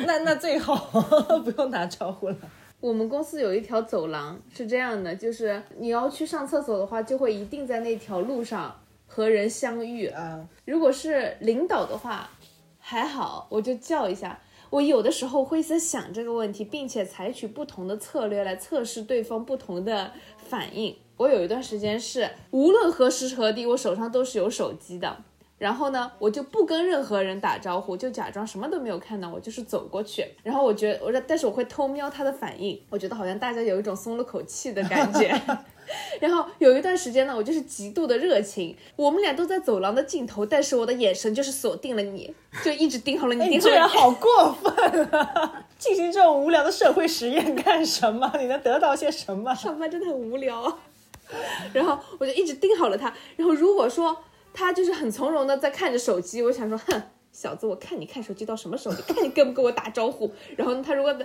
那那最好 不用打招呼了。我们公司有一条走廊是这样的，就是你要去上厕所的话，就会一定在那条路上和人相遇。啊，如果是领导的话，还好，我就叫一下。我有的时候会在想这个问题，并且采取不同的策略来测试对方不同的反应。我有一段时间是无论何时何地，我手上都是有手机的。然后呢，我就不跟任何人打招呼，就假装什么都没有看到，我就是走过去。然后我觉得，我但是我会偷瞄他的反应，我觉得好像大家有一种松了口气的感觉。然后有一段时间呢，我就是极度的热情，我们俩都在走廊的尽头，但是我的眼神就是锁定了你，就一直盯好了你，哎你。这人好过分啊！进行这种无聊的社会实验干什么？你能得到些什么？上班真的很无聊啊。然后我就一直盯好了他，然后如果说他就是很从容的在看着手机，我想说，哼，小子，我看你看手机到什么时候？你看你跟不跟我打招呼？然后他如果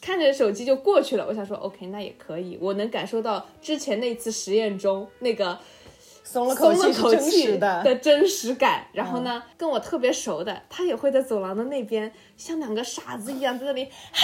看着手机就过去了，我想说，OK，那也可以，我能感受到之前那次实验中那个松了口松了口气。的真实感。然后呢，跟我特别熟的，他也会在走廊的那边像两个傻子一样在那里嗨。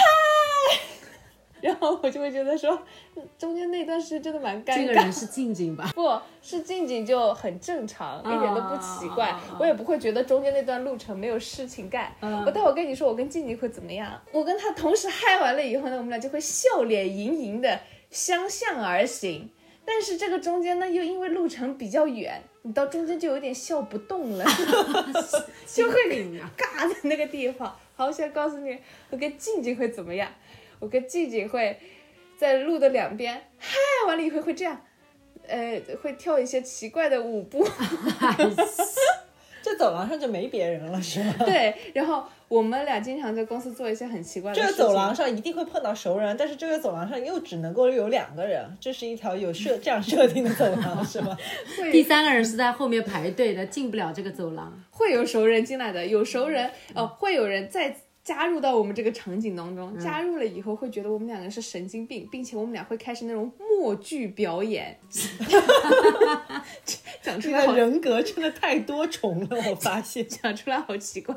然后我就会觉得说，嗯中间那段是真的蛮尴尬。这个人是静静吧？不是静静就很正常，一点都不奇怪。我也不会觉得中间那段路程没有事情干。我待会儿跟你说，我跟静静会怎么样？我跟她同时嗨完了以后呢，我们俩就会笑脸盈盈的相向而行。但是这个中间呢，又因为路程比较远，你到中间就有点笑不动了 就会尬在那个地方。好，我现在告诉你，我跟静静会怎么样？我跟静静会在路的两边嗨完了以后会这样。呃，会跳一些奇怪的舞步，这走廊上就没别人了，是吗？对，然后我们俩经常在公司做一些很奇怪的这个。走廊上一定会碰到熟人，但是这个走廊上又只能够有两个人，这是一条有设 这样设定的走廊，是吗？第三个人是在后面排队的，进不了这个走廊。会有熟人进来的，有熟人哦、会有人再加入到我们这个场景当中。加入了以后，会觉得我们两个人是神经病，并且我们俩会开始那种默剧表演。讲出来好人格真的太多重了，我发现。讲出来好奇怪。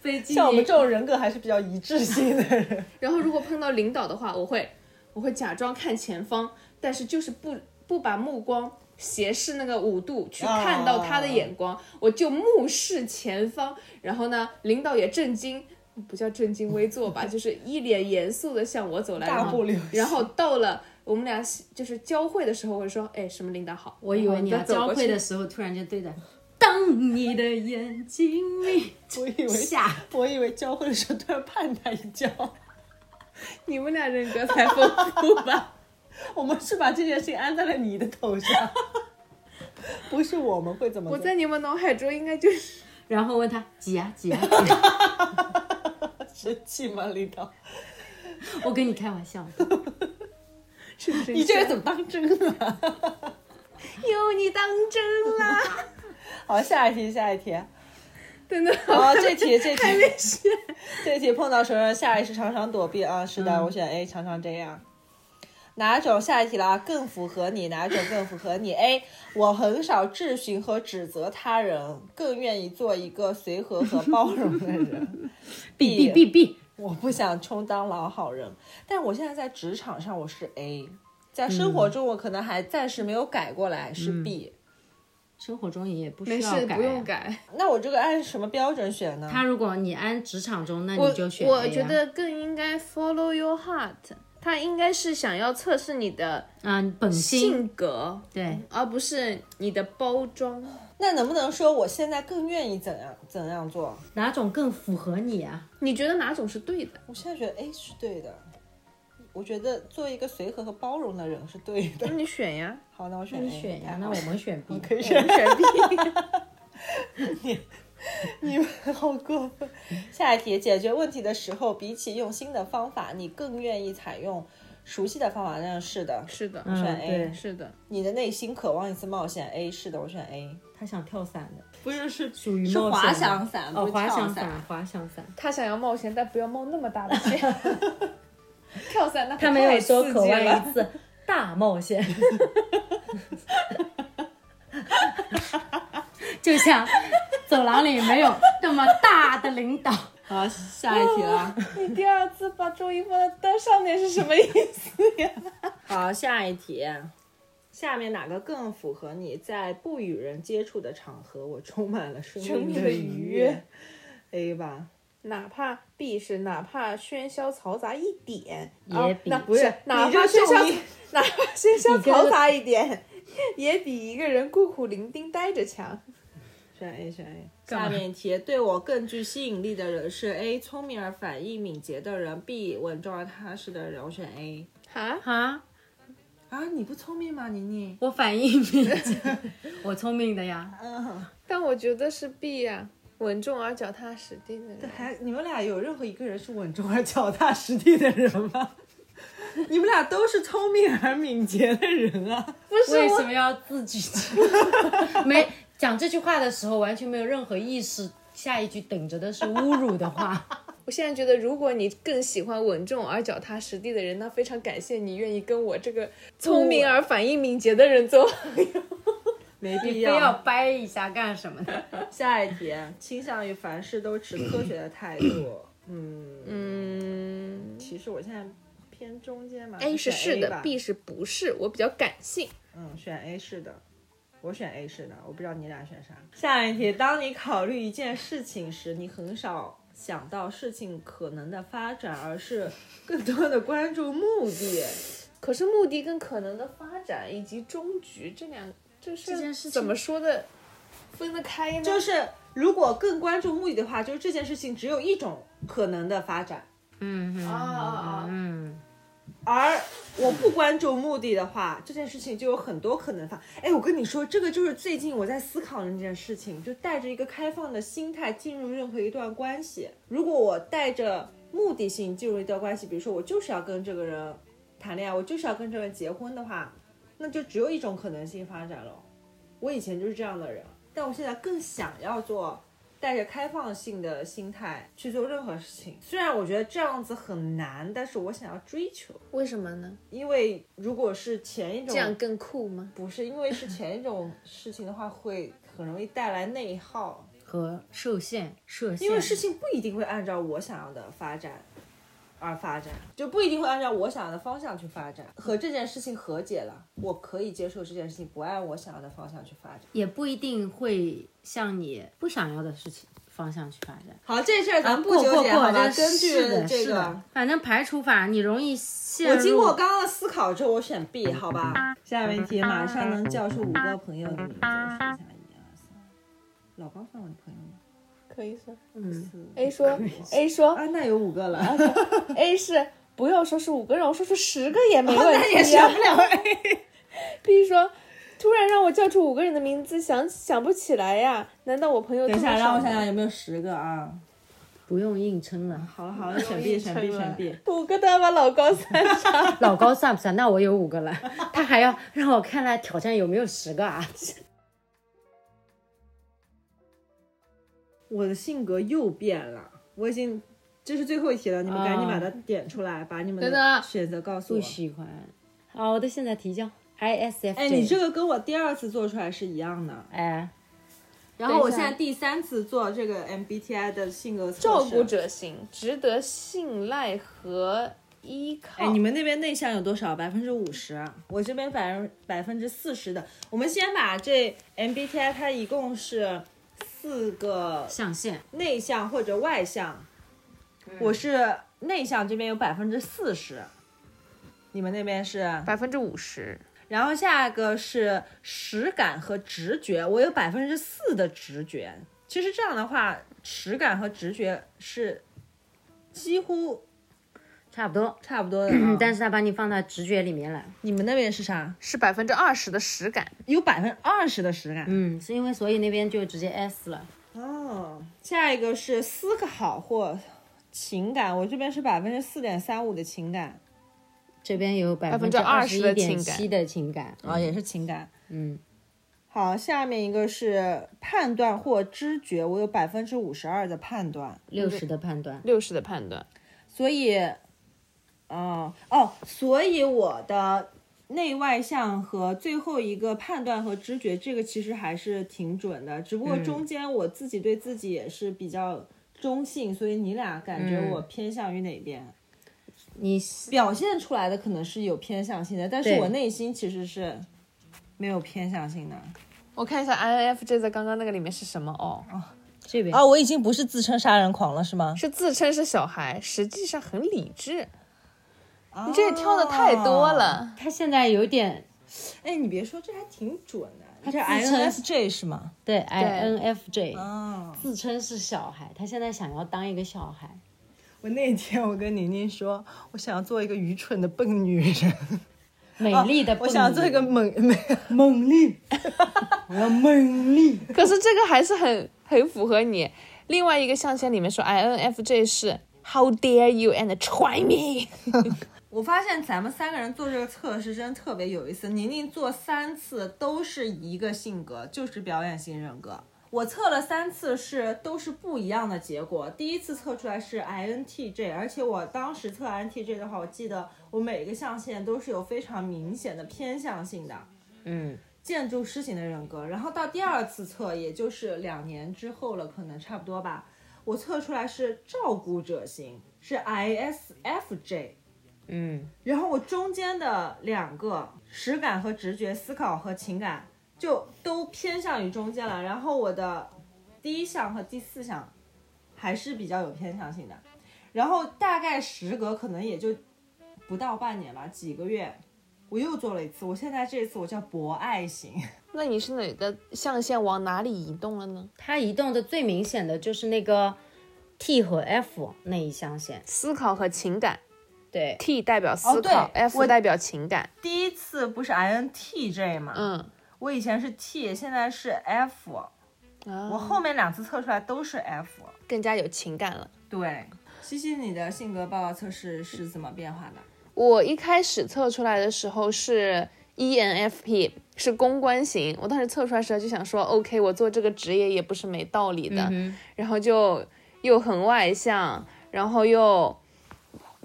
飞机像我们这种人格还是比较一致性的人，然后如果碰到领导的话，我会我会假装看前方，但是就是不不把目光斜视那个五度去看到他的眼光，我就目视前方。然后呢，领导也震惊，不叫正襟危坐吧，就是一脸严肃的向我走来，大然后步流星然后到了我们俩就是交汇的时候，我就说，哎，什么领导好？我以为你要交汇的时候，突然间对着，当你的眼睛里 我以为下，我以为交汇的时候突然绊他一跤。你们俩人格才丰富吧？我们是把这件事情安在了你的头上，不是我们会怎么做？我在你们脑海中应该就是然后问他挤啊挤啊挤啊，生气吗，领导？我跟你开玩笑的。是不是？你这个怎么当真啊？有你当真啦？好，下一题，下一题。真的好，这题这题还没选。这题碰到熟人，下意识常常躲避啊。是的，我选 A，常常这样。哪种下一题了啊？更符合你？哪种更符合你？A，我很少质询和指责他人，更愿意做一个随和和包容的人。B B B B，我不想充当老好人，但我现在在职场上我是 A，在生活中我可能还暂时没有改过来是 B。生活中也不需没事，要改、不用。改。那我这个按什么标准选呢？他如果你按职场中，那你就选 A 啊我觉得更应该 follow your heart，他应该是想要测试你的嗯本心性格，对，而不是你的包装。那能不能说我现在更愿意怎样怎样做？哪种更符合你啊？你觉得哪种是对的？我现在觉得 A 是对的，我觉得做一个随和和包容的人是对的那。你选呀，好，那我选那 A。你选呀，那我们选 B。可以。选 B。你们好过分。下一题，解决问题的时候，比起用新的方法，你更愿意采用熟悉的方法？那是的，是的，我选 A 对是的。你的内心渴望一次冒险。A 是的，我选 A。他想跳伞的，不是是属于是滑翔伞，哦，不是跳滑翔伞，滑翔伞。他想要冒险，但不要冒那么大的险。跳伞那他没有说渴望一次大冒险，就像走廊里没有那么大的领导。好，下一题了。你第二次把周一放在灯上面是什么意思呀？好，下一题。下面哪个更符合你在不与人接触的场合，我充满了生生命的愉愉悦？A 吧，哪怕 B 是哪怕喧嚣嘈杂一点，也比啊那不是哪怕喧嚣哪怕喧嚣嘈杂一点，也比一个人孤苦伶仃待着强。选 A，选 A。下面一题，对我更具吸引力的人是 A，聪明而反应敏捷的人；B，稳重而踏实的人。我选 A。哈，哈，啊，你不聪明吗，宁宁？我反应敏捷，我聪明的呀。嗯，但我觉得是 B 呀、稳重而脚踏实地的人。还你们俩有任何一个人是稳重而脚踏实地的人吗？你们俩都是聪明而敏捷的人啊！不是，为什么要自己 没讲这句话的时候，完全没有任何意识，下一句等着的是侮辱的话。我现在觉得，如果你更喜欢稳重而脚踏实地的人，那非常感谢你愿意跟我这个聪明而反应敏捷的人做朋友。没必要非要掰一下干什么呢？下一题，倾向于凡事都持科学的态度。嗯，嗯其实我现在偏中间嘛，A 是是的吧，B 是不是？我比较感性。嗯，选 A 是的，我选 A 是的，我不知道你俩选啥。下一题，当你考虑一件事情时，你很少想到事情可能的发展，而是更多的关注目的。可是目的跟可能的发展以及终局这两这是件事怎么说的分得开呢？就是如果更关注目的的话，就是这件事情只有一种可能的发展，嗯嗯啊啊啊！嗯，而我不关。注目的的话，这件事情就有很多可能发。哎，我跟你说，这个就是最近我在思考的那件事情，就带着一个开放的心态进入任何一段关系。如果我带着目的性进入一段关系，比如说我就是要跟这个人谈恋爱，我就是要跟这个人结婚的话，那就只有一种可能性发展了。我以前就是这样的人，但我现在更想要做带着开放性的心态去做任何事情。虽然我觉得这样子很难，但是我想要追求。为什么呢？因为如果是前一种，这样更酷吗？不是因为是前一种事情的话，会很容易带来内耗，和受限设限，因为事情不一定会按照我想要的发展而发展，就不一定会按照我想要的方向去发展。和这件事情和解了，我可以接受这件事情不按我想要的方向去发展。也不一定会向你不想要的事情方向去发展。好，这事儿咱们不纠结好吧？根据这个反正排除法你容易陷入。我经过刚刚的思考之后，我选 B，好吧？下面题马上能叫出五个朋友的名字，我数一下，一二三。老高算我的朋友吗？可以说嗯，A 说 A 说啊，那有五个了，A 是不要说是五个人，我说出十个也没问那也题、啊。选不了 A。B 说突然让我叫出五个人的名字，想想不起来呀？难道我朋友等一下，让我想想有没有十个啊？不用硬撑了。好了好了，选 B，选 B，选 B。五个都要把老高算上。老高算不算？那我有五个了，他还要让我看他挑战有没有十个啊？我的性格又变了，我已经这是最后一题了，你们赶紧把它点出来，把你们的选择告诉我。不喜欢。好的，现在提交 ISFJ。哎，你这个跟我第二次做出来是一样的。哎，然后我现在第三次做这个 MBTI 的性格测试照顾。者型，值得信赖和依靠。哎，你们那边内向有多少？百分之五十，我这边百分百分之四十的。我们先把这 MBTI 它一共是四个象限内向或者外向，我是内向这边有百分之四十，你们那边是？百分之五十，然后下一个是实感和直觉，我有百分之四的直觉。其实这样的话，实感和直觉是几乎差不多，差不多的、啊。但是他把你放到直觉里面了。你们那边是啥？是百分之二十的实感。有百分之二十的实感。嗯，是因为所以那边就直接 S 了。哦，下一个是思考或情感，我这边是百分之四点三五的情感，这边有百分之二十一点七的情感，啊、也是情感。嗯，好，下面一个是判断或知觉，我有百分之五十二的判断，六十的判断，六十的判断，所以，哦哦，所以我的内外向和最后一个判断和知觉，这个其实还是挺准的，只不过中间我自己对自己也是比较中性，所以你俩感觉我偏向于哪边？你表现出来的可能是有偏向性的，但是我内心其实是没有偏向性的。我看一下 INFJ 在刚刚那个里面是什么哦？这边啊，我已经不是自称杀人狂了，是吗？是自称是小孩，实际上很理智。你这也挑的太多了。他现在有点哎，你别说，这还挺准的。他自称 INFJ 是吗？对 INFJ 啊，自称是小孩，他现在想要当一个小孩，我那天我跟宁宁说，我想要做一个愚蠢的笨女人，美 丽的、我想做一个猛猛猛力，我要猛力。可是这个还是很很符合你。另外一个象限里面说 INFJ 是 How dare you and try me？我发现咱们三个人做这个测试真特别有意思。宁宁做三次都是一个性格，就是表演型人格。我测了三次是都是不一样的结果。第一次测出来是 INTJ，而且我当时测 INTJ 的话，我记得我每一个象限都是有非常明显的偏向性的。嗯，建筑师型的人格，然后到第二次测，也就是两年之后了，可能差不多吧。我测出来是照顾者型，是 ISFJ。嗯，然后我中间的两个实感和直觉、思考和情感就都偏向于中间了。然后我的第一项和第四项还是比较有偏向性的。然后大概时隔可能也就不到半年吧，几个月，我又做了一次。我现在这次我叫博爱型。那你是哪个象限往哪里移动了呢？它移动的最明显的就是那个 T 和 F 那一象限，思考和情感。对，T 代表思考、f 代表情感。第一次不是 INTJ 吗？嗯，我以前是 T，现在是 F，、我后面两次测出来都是 F。更加有情感了。对，西西，你的性格报告测试是怎么变化的？我一开始测出来的时候是 E ENFP，是公关型。我当时测出来的时候就想说，OK，我做这个职业也不是没道理的。然后就又很外向，然后又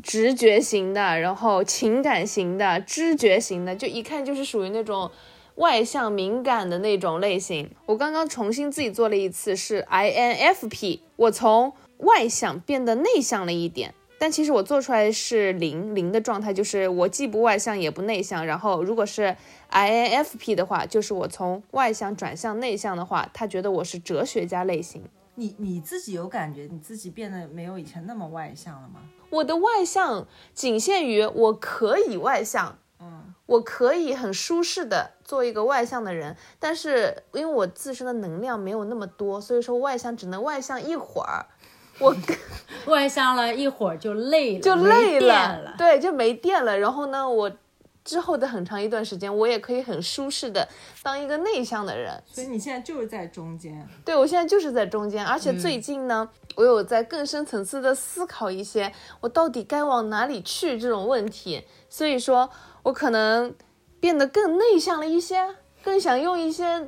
直觉型的，然后情感型的，知觉型的，就一看就是属于那种。外向敏感的那种类型，我刚刚重新自己做了一次，是 INFP，我从外向变得内向了一点，但其实我做出来是零零的状态，就是我既不外向也不内向。然后如果是 INFP 的话，就是我从外向转向内向的话，他觉得我是哲学家类型。你你自己有感觉你自己变得没有以前那么外向了吗？我的外向仅限于我可以外向，嗯，我可以很舒适的做一个外向的人，但是因为我自身的能量没有那么多，所以说外向只能外向一会儿，我外向了一会儿就累了，就累了，了。对，就没电了。然后呢，我之后的很长一段时间，我也可以很舒适的当一个内向的人。所以你现在就是在中间。对我现在就是在中间，而且最近呢，我有在更深层次的思考一些我到底该往哪里去这种问题，所以说我可能变得更内向了一些，更想用一些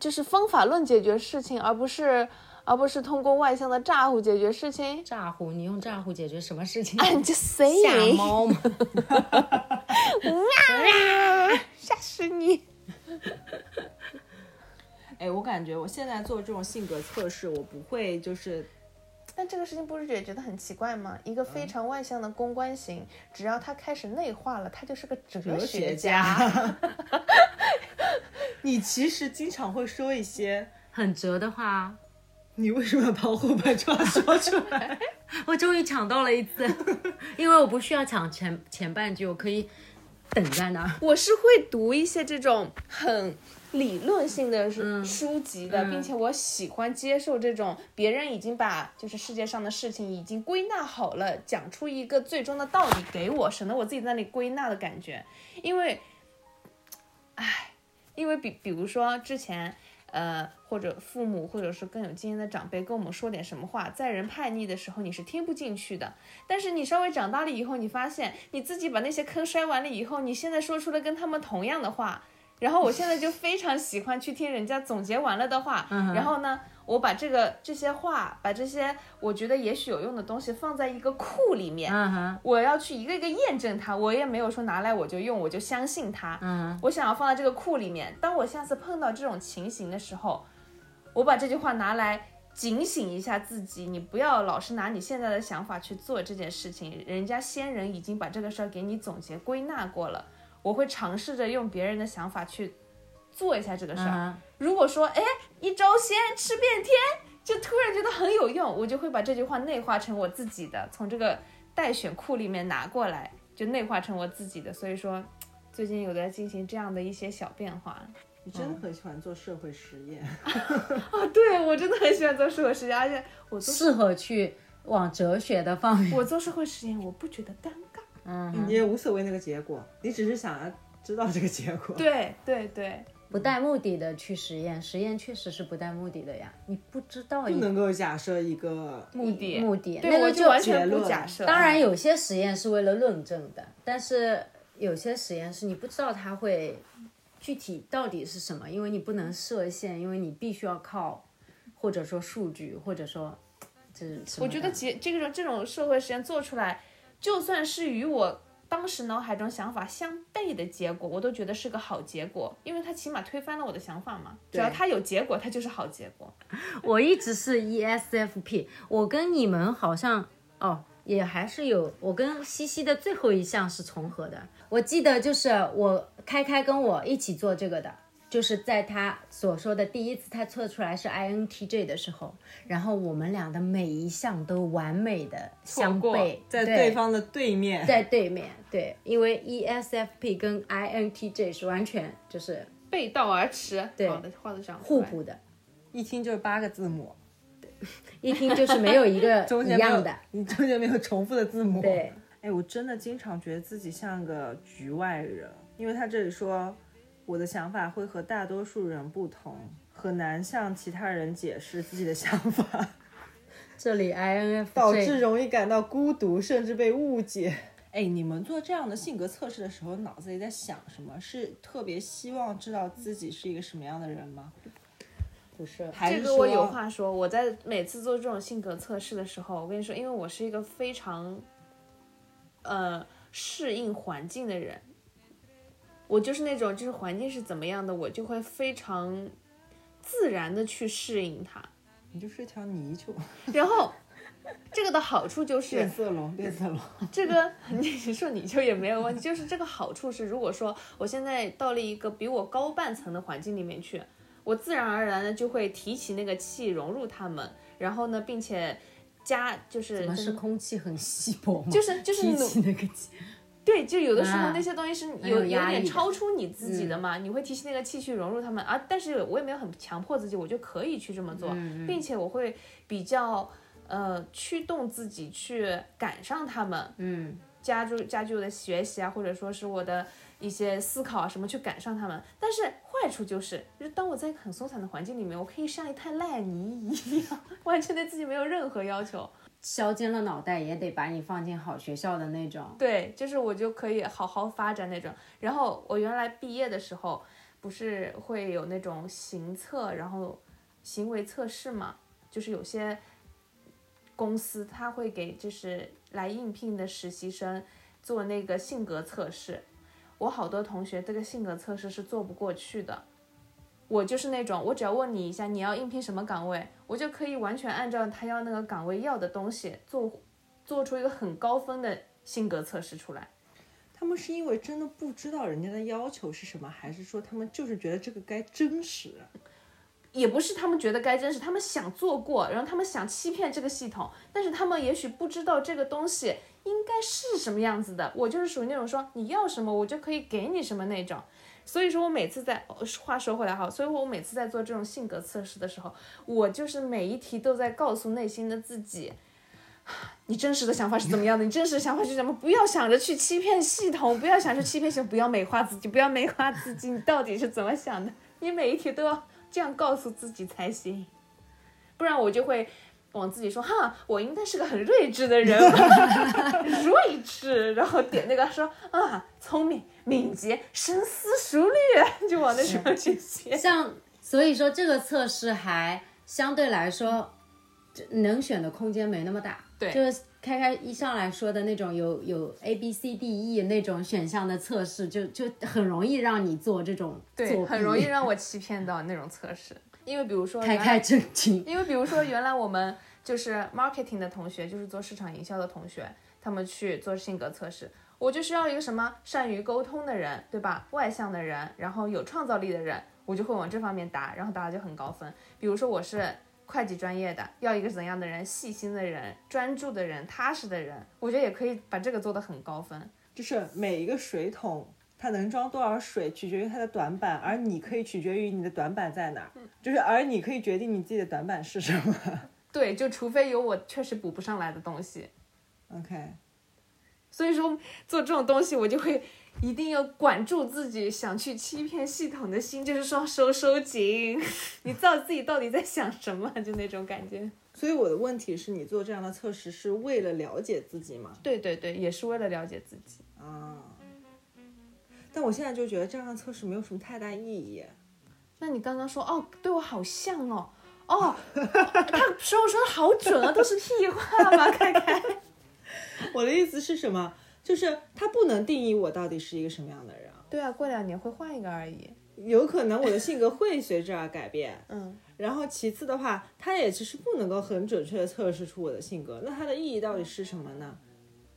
就是方法论解决事情，而不是而不是通过外向的咋呼解决事情。咋呼，你用咋呼解决什么事情？I'm just 吓猫吗？吓死你！哎，我感觉我现在做这种性格测试，我不会就是但这个事情不是也觉得很奇怪吗？一个非常外向的公关型，只要他开始内化了，他就是个哲哲学。家。你其实经常会说一些，很哲的话，你为什么要把我后半句话说出来？我终于抢到了一次，因为我不需要抢前前半句，我可以等在那儿。我是会读一些这种很理论性的书书籍的，并且我喜欢接受这种别人已经把就是世界上的事情已经归纳好了，讲出一个最终的道理给我，省得我自己在那里归纳的感觉。因为，唉，因为比比如说之前。呃，或者父母，或者是更有经验的长辈跟我们说点什么话，在人叛逆的时候你是听不进去的。但是你稍微长大了以后，你发现你自己把那些坑摔完了以后，你现在说出了跟他们同样的话。然后我现在就非常喜欢去听人家总结完了的话，然后呢，我把这个这些话，把这些我觉得也许有用的东西放在一个库里面，嗯哼，我要去一个一个验证它，我也没有说拿来我就用，我就相信它。嗯，我想要放在这个库里面，当我下次碰到这种情形的时候，我把这句话拿来警醒一下自己，你不要老是拿你现在的想法去做这件事情，人家先人已经把这个事儿给你总结归纳过了。我会尝试着用别人的想法去做一下这个事儿。嗯如果说，哎，一招鲜吃遍天，就突然觉得很有用，我就会把这句话内化成我自己的，从这个待选库里面拿过来，就内化成我自己的。所以说，最近有在进行这样的一些小变化。你真的很喜欢做社会实验。啊，对我真的很喜欢做社会实验，而且我做适合去往哲学的方面。我做社会实验，我不觉得尴尬。嗯，你也无所谓那个结果，你只是想要知道这个结果。对对对，不带目的的去实验，实验确实是不带目的的呀。你不知道一不能够假设一个目的目的，那个我就完全结论不假设。当然，有些实验是为了论证的，但是有些实验是你不知道它会具体到底是什么，因为你不能设限，因为你必须要靠或者说数据，或者说这是我觉得的结这个这种社会实验做出来，就算是与我当时脑海中想法相悖的结果，我都觉得是个好结果，因为它起码推翻了我的想法嘛。只要它有结果，它就是好结果。我一直是 E ESFP，我跟你们好像哦，也还是有，我跟西西的最后一项是重合的。我记得就是我开开跟我一起做这个的，就是在他所说的第一次他测出来是 INTJ 的时候，然后我们俩的每一项都完美的相过悖，在对对方的对面，在对面，对，因为 E ESFP 跟 INTJ 是完全就是背道而驰，对的画的上互补的，一听就是八个字母，一听就是没有一个 一样的，你中间没有重复的字母。对。哎，我真的经常觉得自己像个局外人，因为他这里说我的想法会和大多数人不同，很难向其他人解释自己的想法，这里 INF 导致容易感到孤独，甚至被误解。哎，你们做这样的性格测试的时候，脑子里在想什么？是特别希望知道自己是一个什么样的人吗？不是还是这个我有话说，我在每次做这种性格测试的时候，我跟你说，因为我是一个非常，呃，适应环境的人，我就是那种就是环境是怎么样的，我就会非常自然的去适应它。你就是一条泥鳅，然后这个的好处就是变色龙，变色龙。这个 你说泥鳅也没有问题，就是这个好处是，如果说我现在到了一个比我高半层的环境里面去，我自然而然的就会提起那个气融入他们，然后呢，并且加就是怎么是空气很稀薄吗？就是就是提努起那个气，对，就有的时候啊那些东西是有有点超出你自己的嘛，你会提起那个气去融入他们啊。但是我也没有很强迫自己，我就可以去这么做，并且我会比较呃驱动自己去赶上他们，嗯，加入加剧我的学习啊，或者说是我的一些思考啊什么去赶上他们。但是坏处就是，就是当我在很松散的环境里面，我可以像一滩烂泥一样，完全对自己没有任何要求。削尖了脑袋也得把你放进好学校的那种。对，就是我就可以好好发展那种。然后我原来毕业的时候，不是会有那种行测，然后行为测试嘛，就是有些公司他会给就是来应聘的实习生做那个性格测试。我好多同学这个性格测试是做不过去的。我就是那种，我只要问你一下你要应聘什么岗位，我就可以完全按照他要那个岗位要的东西做，做出一个很高分的性格测试出来。他们是因为真的不知道人家的要求是什么，还是说他们就是觉得这个该真实？也不是他们觉得该真实，他们想做过，然后他们想欺骗这个系统，但是他们也许不知道这个东西应该是什么样子的。我就是属于那种说你要什么我就可以给你什么那种。所以说我每次在话说回来哈，所以我每次在做这种性格测试的时候，我就是每一题都在告诉内心的自己，你真实的想法是怎么样的？你真实的想法是什么？不要想着去欺骗系统，不要想着欺骗系统，不要美化自己，不要美化自己，你到底是怎么想的？你每一题都要这样告诉自己才行，不然我就会往自己说哈，我应该是个很睿智的人，睿智，然后点那个说啊，聪明、敏捷、深思熟虑，就往那上面去写。像所以说这个测试还相对来说这能选的空间没那么大。对。就是开开一上来说的那种有有 A B C D E 那种选项的测试，就就很容易让你做这种作对，很容易让我欺骗到那种测试，因为比如说原来开开正经。因为比如说，原来我们就是 marketing 的同学，就是做市场营销的同学，他们去做性格测试，我就需要一个什么善于沟通的人，对吧？外向的人，然后有创造力的人，我就会往这方面答，然后答的就很高分。比如说我是会计专业的，要一个怎样的人？细心的人、专注的人、踏实的人，我觉得也可以把这个做得很高分。就是每一个水桶它能装多少水，取决于它的短板，而你可以取决于你的短板在哪儿，就是而你可以决定你自己的短板是什么。对，就除非有我确实补不上来的东西，OK，所以说做这种东西，我就会一定要管住自己想去欺骗系统的心，就是说收收紧，你知道自己到底在想什么，就那种感觉。所以我的问题是你做这样的测试是为了了解自己吗？对对对，也是为了了解自己。啊，但我现在就觉得这样的测试没有什么太大意义。那你刚刚说哦，对我好像哦，哦，他说我说的好准啊，都是屁话吧，开开。我的意思是什么？就是他不能定义我到底是一个什么样的人。对啊，过两年会换一个而已。有可能我的性格会随之而改变，嗯，然后其次的话，他也其实不能够很准确的测试出我的性格，那它的意义到底是什么呢？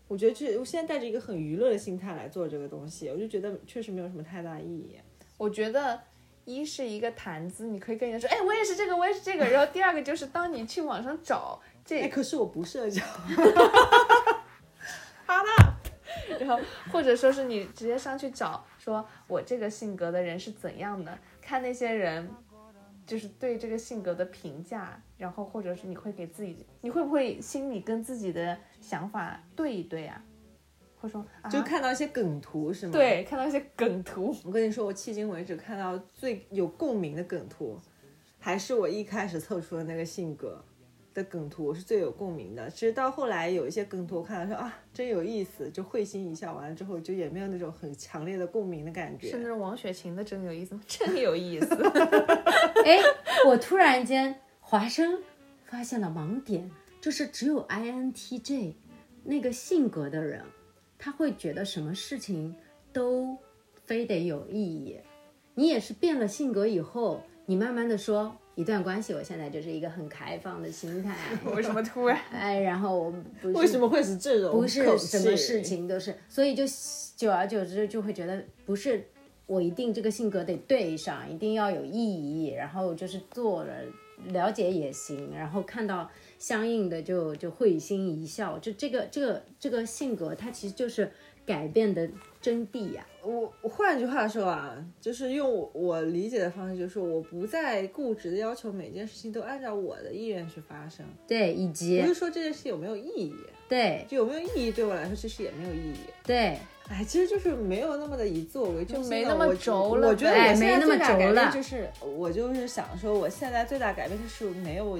我觉得这我现在带着一个很娱乐的心态来做这个东西，我就觉得确实没有什么太大意义。我觉得一是一个谈资，你可以跟人家说，哎，我也是这个，我也是这个。然后第二个就是当你去网上找这哎，可是我不社交，然后或者说是你直接上去找，说我这个性格的人是怎样的，看那些人就是对这个性格的评价，然后或者是你会给自己，你会不会心里跟自己的想法对一对啊？会说，啊就看到一些梗图是吗？。对，看到一些梗图，我跟你说，我迄今为止看到最有共鸣的梗图，还是我一开始测出的那个性格的梗图，我是最有共鸣的。其实到后来有一些梗图，我看了说啊，真有意思，就会心一笑。完了之后，就也没有那种很强烈的共鸣的感觉。是那种王雪琴的真有意思吗？真有意思。哎，我突然间华生发现了盲点，就是只有 INTJ 那个性格的人，他会觉得什么事情都非得有意义。你也是变了性格以后，你慢慢的说，一段关系，我现在就是一个很开放的心态，为什么突然？哎，然后我不是为什么会是这种不是什么事情都是，所以就久而久之就会觉得不是我一定这个性格得对上，一定要有意义，然后就是做了了解也行，然后看到相应的就就会心一笑，就这个这个这个性格它其实就是改变的真谛呀、我我换句话说啊，就是用我我理解的方式，就是我不再固执的要求每件事情都按照我的意愿去发生，对，以及不是说这件事有没有意义，对就有没有意义对我来说其实也没有意义。对哎，其实就是没有那么的以自我为中心了，没那么我轴了我觉得哎我现在没那么最大改变就是，我就是想说，我现在最大改变就是没有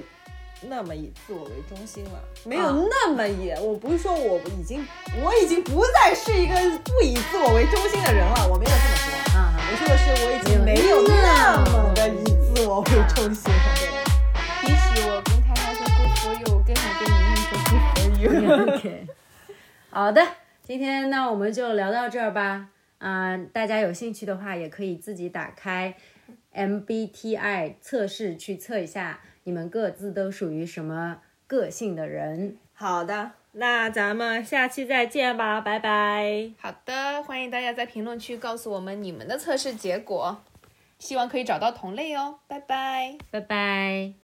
那么以自我为中心了，没有啊那么以，我不是说我已经，我已经不再是一个不以自我为中心的人了，我没有这么说。啊，我说的是我已经没有那么的以自我为中心了。比起我跟开开说 good for you，我更想跟宁宁说 good for you。OK，好的，今天那我们就聊到这儿吧。啊、大家有兴趣的话，也可以自己打开 MBTI 测试去测一下，你们各自都属于什么个性的人。好的，那咱们下期再见吧，拜拜。好的，欢迎大家在评论区告诉我们你们的测试结果，希望可以找到同类哦，拜拜。拜拜。